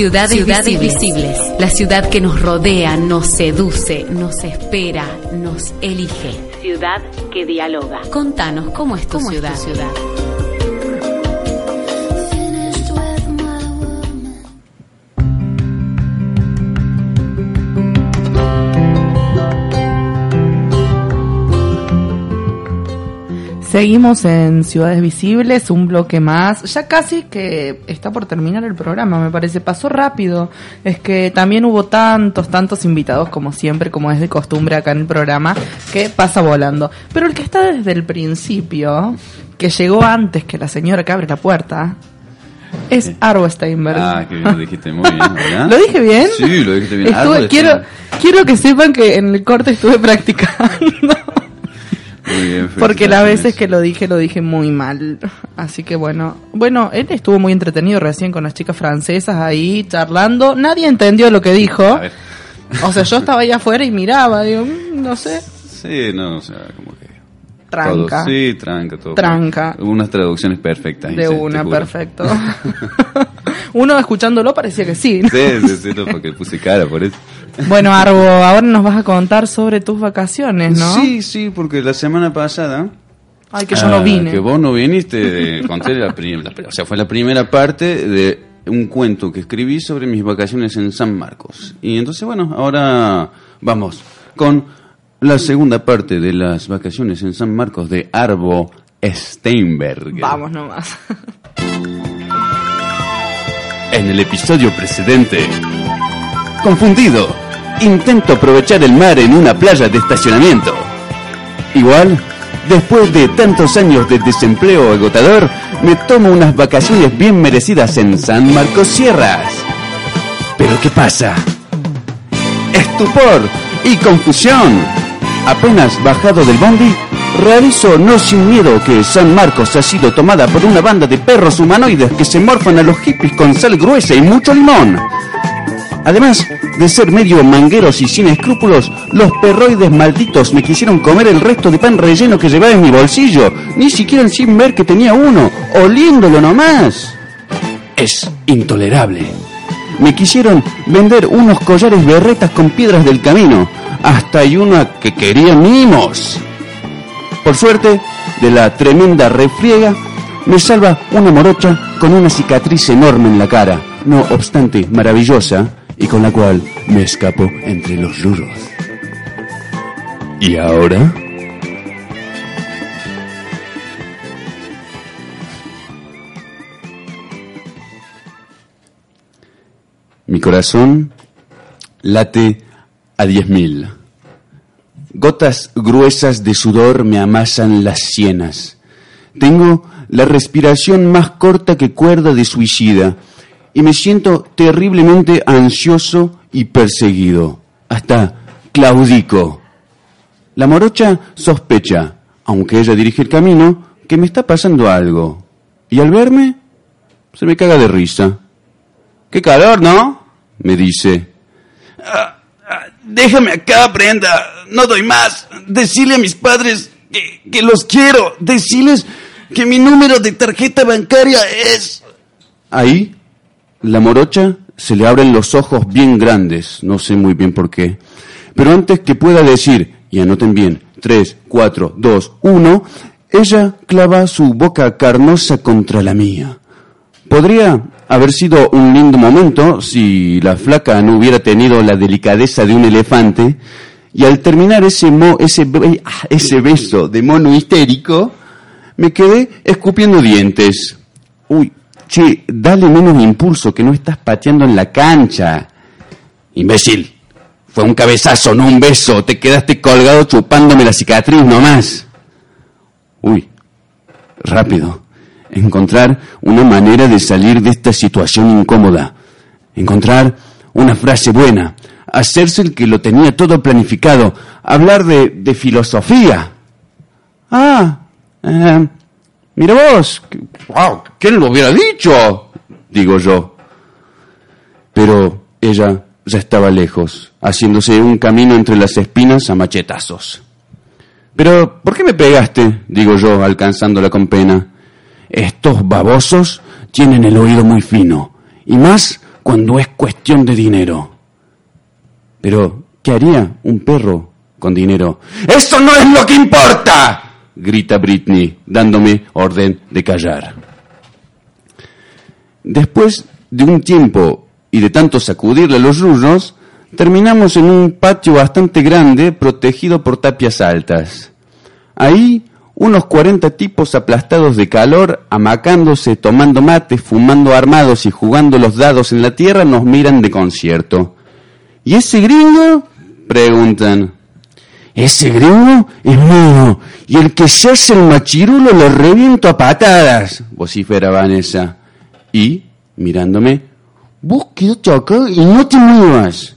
Ciudades, Ciudades visibles. La ciudad que nos rodea, nos seduce, nos espera, nos elige. Ciudad que dialoga. Contanos cómo es tu ciudad. ciudad? Seguimos en Ciudades Visibles, un bloque más. Ya casi que está por terminar el programa, me parece. Pasó rápido. Es que también hubo tantos, tantos invitados, como siempre, como es de costumbre acá en el programa, que pasa volando. Pero el que está desde el principio, que llegó antes que la señora que abre la puerta, es Arvo Steinberg. Ah, que lo dijiste muy bien, <laughs> ¿verdad? ¿Lo dije bien? Sí, lo dijiste bien. Estuve- quiero, quiero que sepan que en el corte estuve practicando. Muy bien, Porque las veces que lo dije, lo dije muy mal. Así que bueno. Bueno, él estuvo muy entretenido recién con las chicas francesas ahí charlando. Nadie entendió lo que dijo. O sea, yo estaba ahí afuera y miraba, digo, mm, no sé. Sí, no, o sea, como que... Tranca. todo- sí, tranca, todo. Tranca. Unas traducciones perfectas. De sí, te una, perfecto. <laughs> Uno escuchándolo parecía que sí. ¿no? Sí, sí, sí, no, porque puse cara por eso. Bueno, Arbo, ahora nos vas a contar sobre tus vacaciones, ¿no? Sí, sí, porque la semana pasada... Ay, que yo no vine. Que vos no viniste, <laughs> conté la, prim- la- o sea, fue la primera parte de un cuento que escribí sobre mis vacaciones en San Marcos. Y entonces, bueno, ahora vamos con la segunda parte de las vacaciones en San Marcos de Arbo Steinberg. Vamos nomás. En el episodio precedente. Confundido. Intento aprovechar el mar en una playa de estacionamiento. Igual, después de tantos años de desempleo agotador, me tomo unas vacaciones bien merecidas en San Marcos Sierras. Pero ¿qué pasa? Estupor y confusión. Apenas bajado del bondi, realizo no sin miedo que San Marcos ha sido tomada por una banda de perros humanoides que se morfan a los hippies con sal gruesa y mucho limón. Además de ser medio mangueros y sin escrúpulos, los perroides malditos me quisieron comer el resto de pan relleno que llevaba en mi bolsillo, ni siquiera sin ver que tenía uno, oliéndolo nomás. Es intolerable. Me quisieron vender unos collares berretas con piedras del camino, hasta hay una que quería mimos. Por suerte, de la tremenda refriega, me salva una morocha con una cicatriz enorme en la cara, no obstante maravillosa, y con la cual me escapo entre los ruros. ¿Y ahora? Mi corazón late a diez mil. Gotas gruesas de sudor me amasan las sienas. Tengo la respiración más corta que cuerda de suicida y me siento terriblemente ansioso y perseguido. Hasta claudico. La morocha sospecha, aunque ella dirige el camino, que me está pasando algo. Y al verme, se me caga de risa. ¡Qué calor, ¿no? me dice. Déjame acá, Brenda. No doy más. Decile a mis padres que, que los quiero. Deciles que mi número de tarjeta bancaria es... Ahí, la morocha se le abren los ojos bien grandes. No sé muy bien por qué. Pero antes que pueda decir, y anoten bien, 3, 4, 2, 1, ella clava su boca carnosa contra la mía. Podría haber sido un lindo momento si la flaca no hubiera tenido la delicadeza de un elefante y al terminar ese, mo- ese, ah, ese beso de mono histérico, me quedé escupiendo dientes. Uy, che, dale menos impulso que no estás pateando en la cancha. Imbécil, fue un cabezazo, no un beso. Te quedaste colgado chupándome la cicatriz nomás. Uy, rápido. Encontrar una manera de salir de esta situación incómoda. Encontrar una frase buena. Hacerse el que lo tenía todo planificado. Hablar de, de filosofía. Ah, eh, mira vos. Wow, ¿quién lo hubiera dicho? Digo yo. Pero ella ya estaba lejos, haciéndose un camino entre las espinas a machetazos. Pero, ¿por qué me pegaste? digo yo, alcanzándola con pena. Estos babosos tienen el oído muy fino, y más cuando es cuestión de dinero. Pero, ¿qué haría un perro con dinero? ¡Eso no es lo que importa! grita Britney, dándome orden de callar. Después de un tiempo y de tanto sacudirle los rullos, terminamos en un patio bastante grande protegido por tapias altas. Ahí unos 40 tipos aplastados de calor, amacándose, tomando mates, fumando armados y jugando los dados en la tierra, nos miran de concierto. ¿Y ese gringo? preguntan. Ese gringo es mío, y el que se hace el machirulo lo reviento a patadas, vocifera Vanessa. Y, mirándome, vos quédate acá y no te muevas.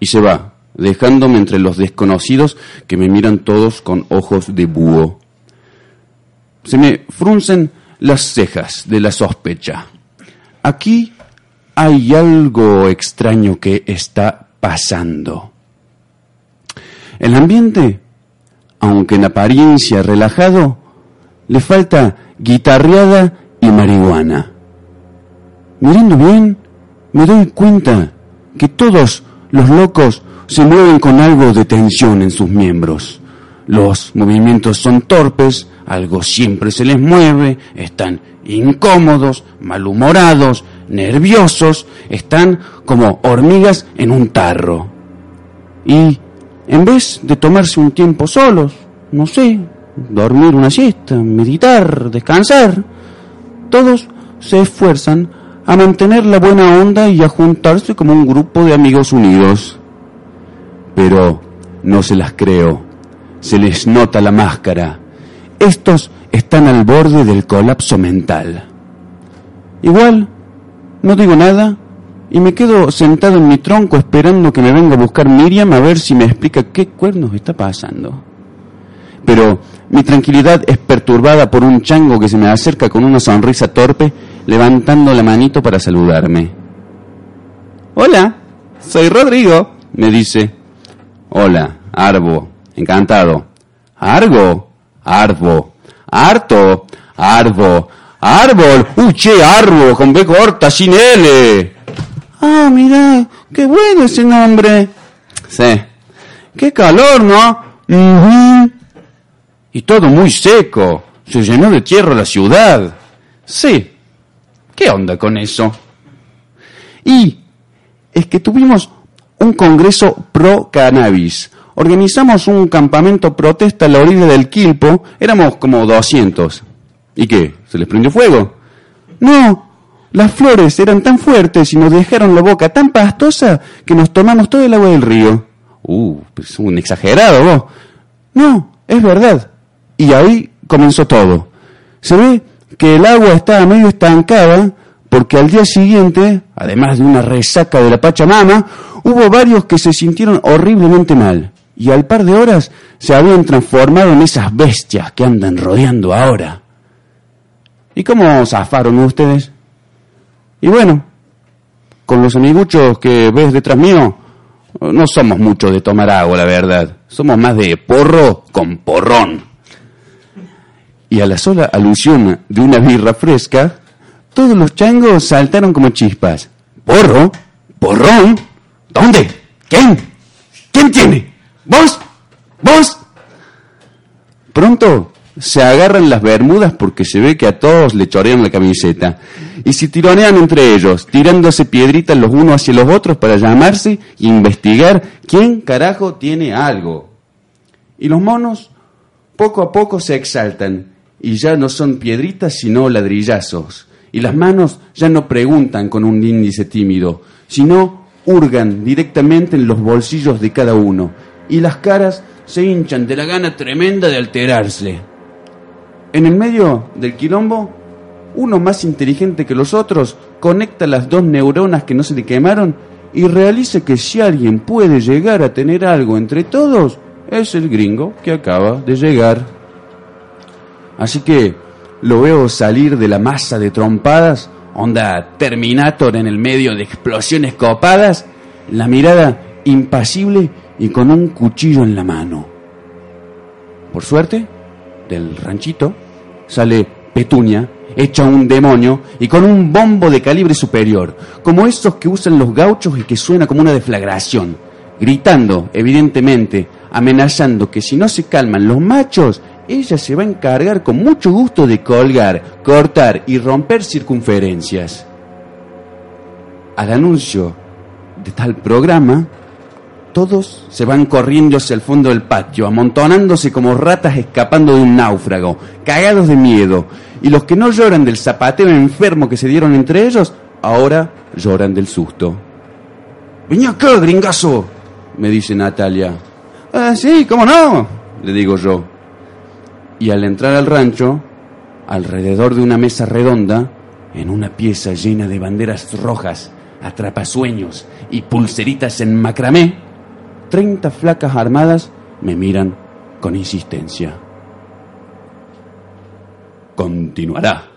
Y se va, dejándome entre los desconocidos que me miran todos con ojos de búho. Se me fruncen las cejas de la sospecha. Aquí hay algo extraño que está pasando. El ambiente, aunque en apariencia relajado, le falta guitarreada y marihuana. Mirando bien, me doy cuenta que todos los locos se mueven con algo de tensión en sus miembros. Los movimientos son torpes, algo siempre se les mueve, están incómodos, malhumorados, nerviosos, están como hormigas en un tarro. Y en vez de tomarse un tiempo solos, no sé, dormir una siesta, meditar, descansar, todos se esfuerzan a mantener la buena onda y a juntarse como un grupo de amigos unidos. Pero no se las creo, se les nota la máscara. Estos están al borde del colapso mental. Igual, no digo nada y me quedo sentado en mi tronco esperando que me venga a buscar Miriam a ver si me explica qué cuernos está pasando. Pero mi tranquilidad es perturbada por un chango que se me acerca con una sonrisa torpe, levantando la manito para saludarme. Hola, soy Rodrigo, me dice. Hola, Arbo, encantado. Argo, Arbo, harto, Arbo, árbol, uy, che, Arbo, con B corta, sin L. Ah, mira, qué bueno ese nombre. Sí. Qué calor, ¿no? Ujú. Y todo muy seco. Se llenó de tierra la ciudad. Sí. ¿Qué onda con eso? Y es que tuvimos un congreso pro cannabis. Organizamos un campamento protesta a la orilla del Quilpo. Éramos como 200. ¿Y qué? ¿Se les prendió fuego? No, las flores eran tan fuertes y nos dejaron la boca tan pastosa que nos tomamos todo el agua del río. Uh, es un exagerado vos. No, es verdad. Y ahí comenzó todo. Se ve que el agua estaba medio estancada porque al día siguiente, además de una resaca de la Pachamama, hubo varios que se sintieron horriblemente mal y al par de horas se habían transformado en esas bestias que andan rodeando ahora. ¿Y cómo zafaron ustedes? Y bueno, con los amiguchos que ves detrás mío, no somos mucho de tomar agua, la verdad. Somos más de porro con porrón. Y a la sola alusión de una birra fresca, todos los changos saltaron como chispas. ¿Porro? ¿Porrón? ¿Dónde? ¿Quién? ¿Quién tiene? ¿Vos? ¿Vos? Pronto se agarran las bermudas porque se ve que a todos le chorean la camiseta. Y se tironean entre ellos, tirándose piedritas los unos hacia los otros para llamarse e investigar quién carajo tiene algo. Y los monos poco a poco se exaltan y ya no son piedritas sino ladrillazos. Y las manos ya no preguntan con un índice tímido, sino hurgan directamente en los bolsillos de cada uno. Y las caras se hinchan de la gana tremenda de alterarse. En el medio del quilombo, uno más inteligente que los otros conecta las dos neuronas que no se le quemaron y realiza que si alguien puede llegar a tener algo entre todos, es el gringo que acaba de llegar. Así que lo veo salir de la masa de trompadas, onda Terminator en el medio de explosiones copadas, la mirada impasible y con un cuchillo en la mano. Por suerte, del ranchito sale Petunia, hecha un demonio y con un bombo de calibre superior, como esos que usan los gauchos y que suena como una deflagración, gritando, evidentemente, amenazando que si no se calman los machos, ella se va a encargar con mucho gusto de colgar, cortar y romper circunferencias. Al anuncio de tal programa, todos se van corriendo hacia el fondo del patio, amontonándose como ratas escapando de un náufrago, cagados de miedo. Y los que no lloran del zapateo enfermo que se dieron entre ellos, ahora lloran del susto. ¡Vení acá, gringazo! me dice Natalia. Ah, sí, ¿cómo no? le digo yo. Y al entrar al rancho, alrededor de una mesa redonda, en una pieza llena de banderas rojas, atrapasueños y pulseritas en macramé, treinta flacas armadas me miran con insistencia. Continuará.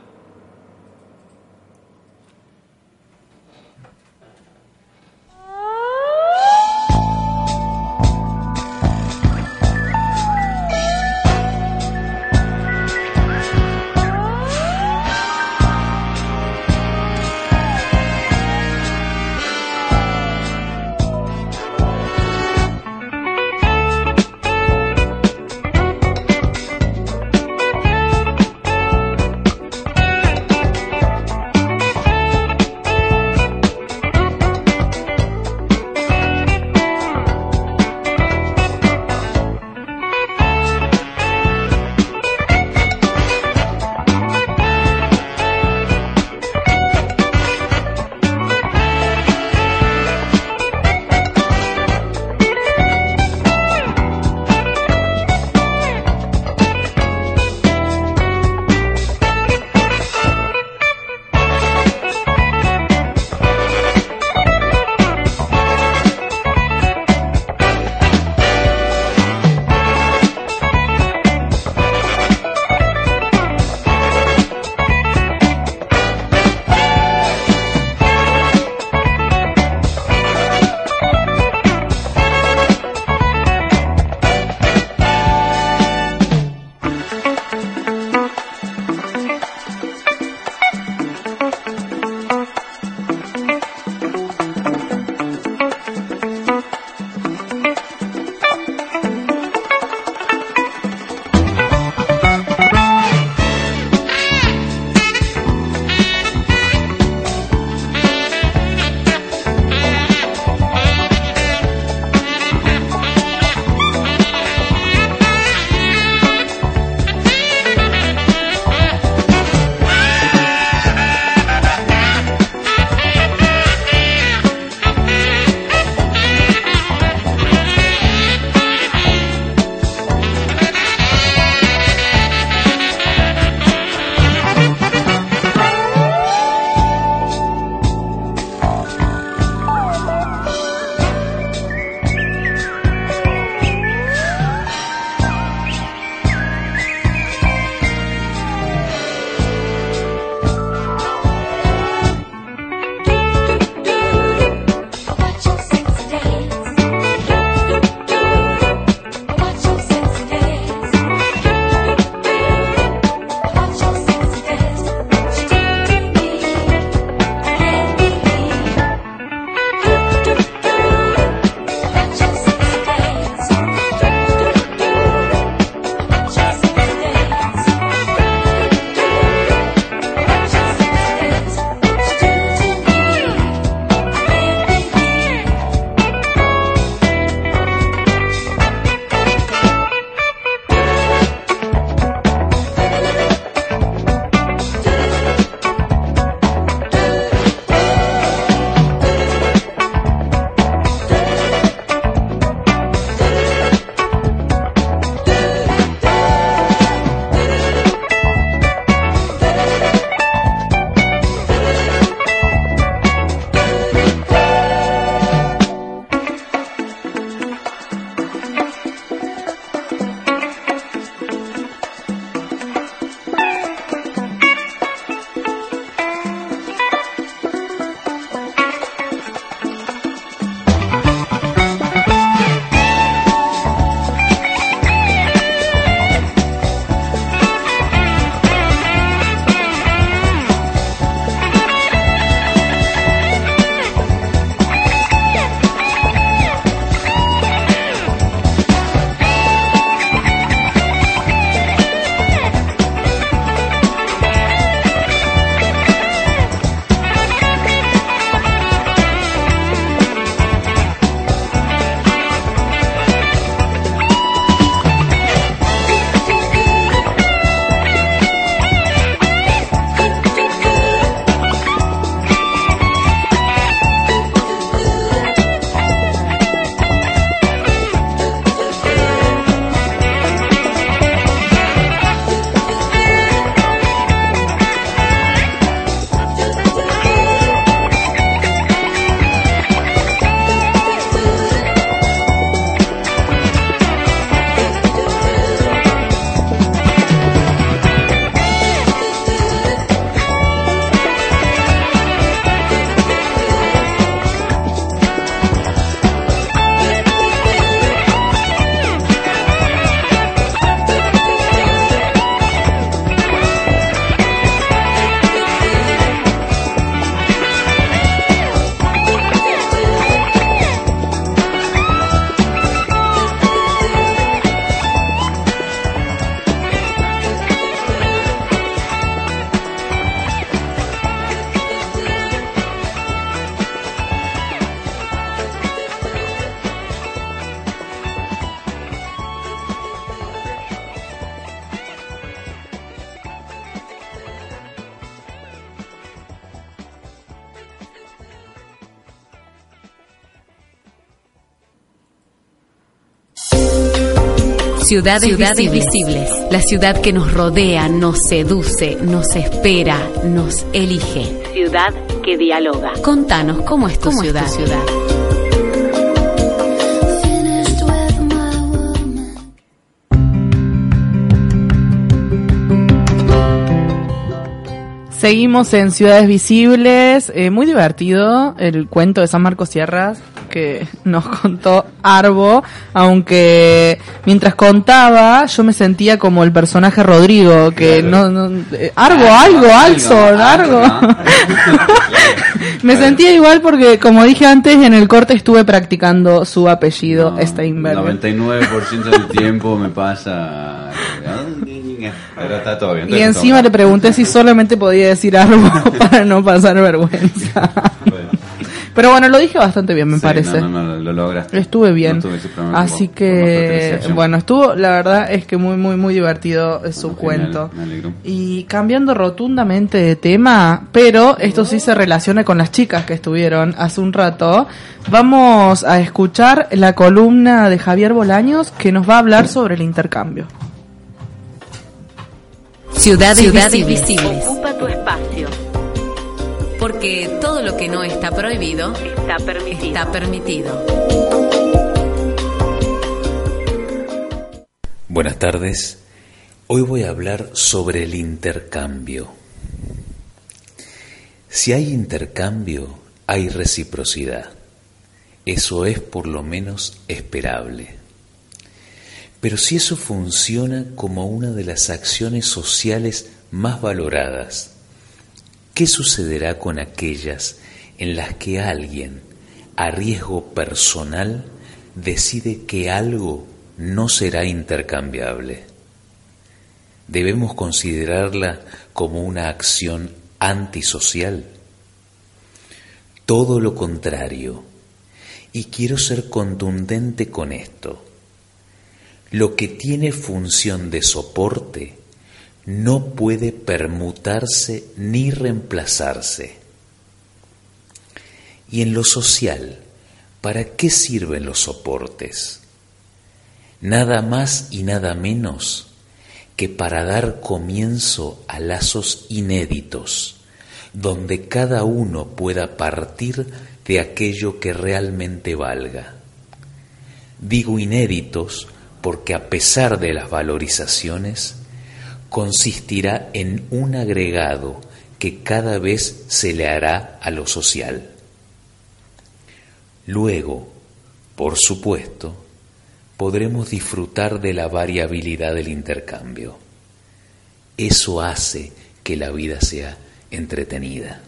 Ciudades, Ciudades visibles. La ciudad que nos rodea, nos seduce, nos espera, nos elige. Ciudad que dialoga. Contanos cómo es tu ciudad. ciudad? Seguimos en Ciudades Visibles, eh, muy divertido el cuento de San Marcos Sierras que nos contó Arbo, aunque mientras contaba yo me sentía como el personaje Rodrigo, que no, no eh, Arbo, algo, Alson, Argo. <laughs> <laughs> me sentía igual porque como dije antes en el corte estuve practicando su apellido No, Steinberg. 99% del tiempo me pasa. Pero está todo bien. Y encima le pregunté si solamente podía decir Arbo <laughs> para no pasar vergüenza. Pero bueno, lo dije bastante bien, me Sí, parece. No, no, no, lo lograste. Estuve bien. No Así que, bueno, estuvo, la verdad es que muy, muy, muy divertido su Genial, cuento. me alegro. Y cambiando rotundamente de tema, pero esto sí se relaciona con las chicas que estuvieron hace un rato, vamos a escuchar la columna de Javier Bolaños que nos va a hablar sobre el intercambio. Ciudades, Ciudades visibles. visibles. Ocupa tu espacio. Porque todo lo que no está prohibido está permitido. Está permitido. Buenas tardes. Hoy voy a hablar sobre el intercambio. Si hay intercambio, hay reciprocidad. Eso es por lo menos esperable. Pero si eso funciona como una de las acciones sociales más valoradas, ¿qué sucederá con aquellas en las que alguien, a riesgo personal, decide que algo no será intercambiable? ¿Debemos considerarla como una acción antisocial? Todo lo contrario. Y quiero ser contundente con esto. Lo que tiene función de soporte no puede permutarse ni reemplazarse. Y en lo social, ¿para qué sirven los soportes? Nada más y nada menos que para dar comienzo a lazos inéditos, donde cada uno pueda partir de aquello que realmente valga. Digo inéditos porque a pesar de las valorizaciones, consistirá en un agregado que cada vez se le hará a lo social. Luego, por supuesto, podremos disfrutar de la variabilidad del intercambio. Eso hace que la vida sea entretenida.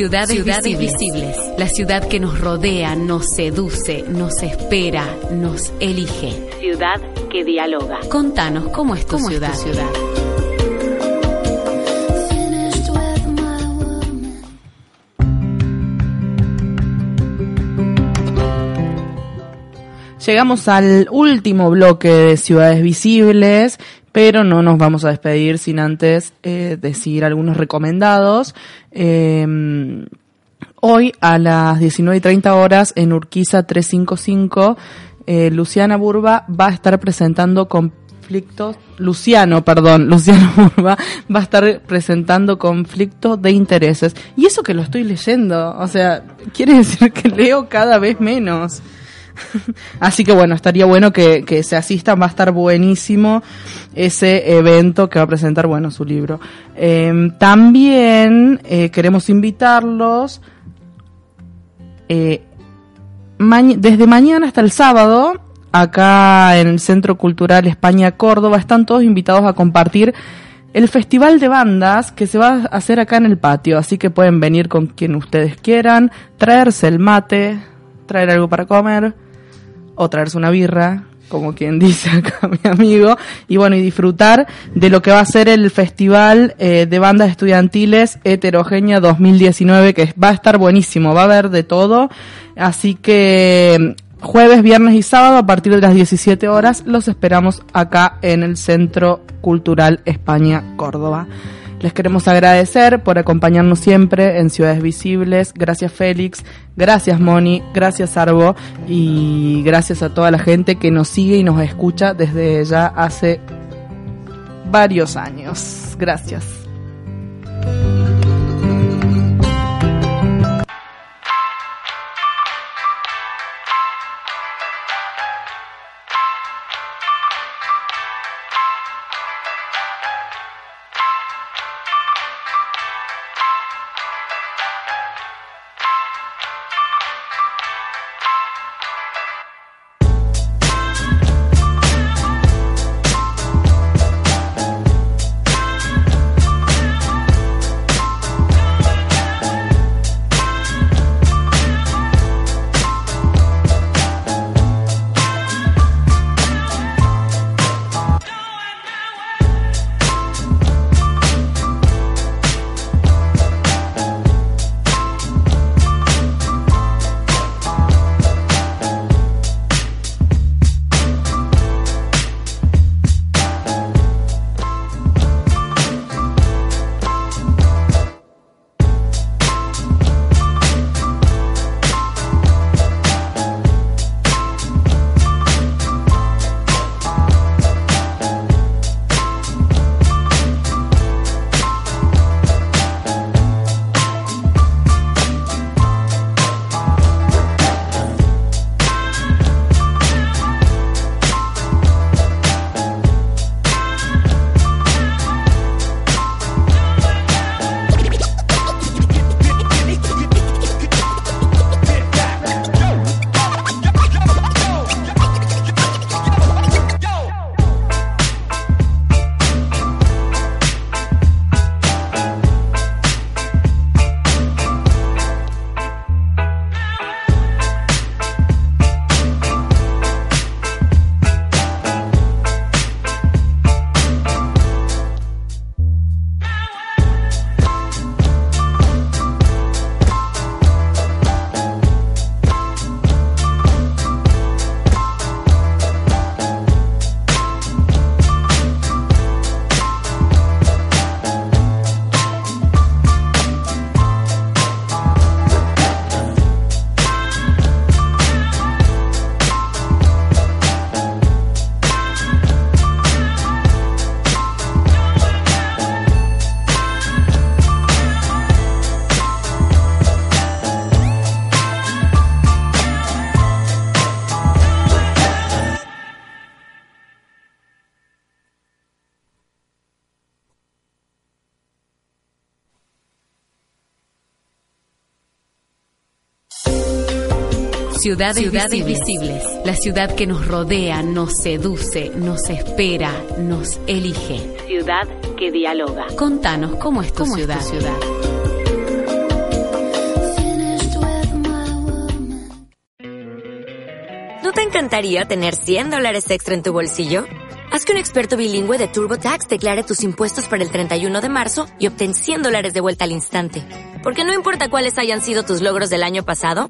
Ciudades, visibles. La ciudad que nos rodea, nos seduce, nos espera, nos elige. Ciudad que dialoga. Contanos cómo es tu ciudad. ciudad? Llegamos al último bloque de Ciudades Visibles, pero no nos vamos a despedir sin antes eh, decir algunos recomendados. Eh, hoy a las 19 y 30 horas en Urquiza 355, eh, Luciana Burba va a estar presentando conflictos, Luciano, perdón, <laughs> Luciano Burba va a estar presentando conflictos de intereses. Y eso que lo estoy leyendo, o sea, quiere decir que leo cada vez menos. <laughs> Así que bueno, estaría bueno que, se asistan, va a estar buenísimo ese evento que va a presentar, bueno, su libro. Eh, también eh, queremos invitarlos eh, desde mañana hasta el sábado, acá en el Centro Cultural España Córdoba, están todos invitados a compartir el festival de bandas que se va a hacer acá en el patio, así que pueden venir con quien ustedes quieran, traerse el mate, traer algo para comer o traerse una birra, como quien <laughs> dice acá mi amigo, y bueno, y disfrutar de lo que va a ser el Festival eh, de Bandas Estudiantiles Heterogénea 2019, que va a estar buenísimo, va a haber de todo, así que jueves, viernes y sábado a partir de las 17 horas los esperamos acá en el Centro Cultural España Córdoba. Les queremos agradecer por acompañarnos siempre en Ciudades Visibles. Gracias Félix, gracias Moni, gracias Arbo y gracias a toda la gente que nos sigue y nos escucha desde ya hace varios años. Gracias. Ciudades, Ciudades visibles. La ciudad que nos rodea, nos seduce, nos espera, nos elige. Ciudad que dialoga. Contanos cómo es tu ciudad. ciudad? ¿No te encantaría tener 100 dólares extra en tu bolsillo? Haz que un experto bilingüe de TurboTax declare tus impuestos para el 31 de marzo y obtén 100 dólares de vuelta al instante. Porque no importa cuáles hayan sido tus logros del año pasado,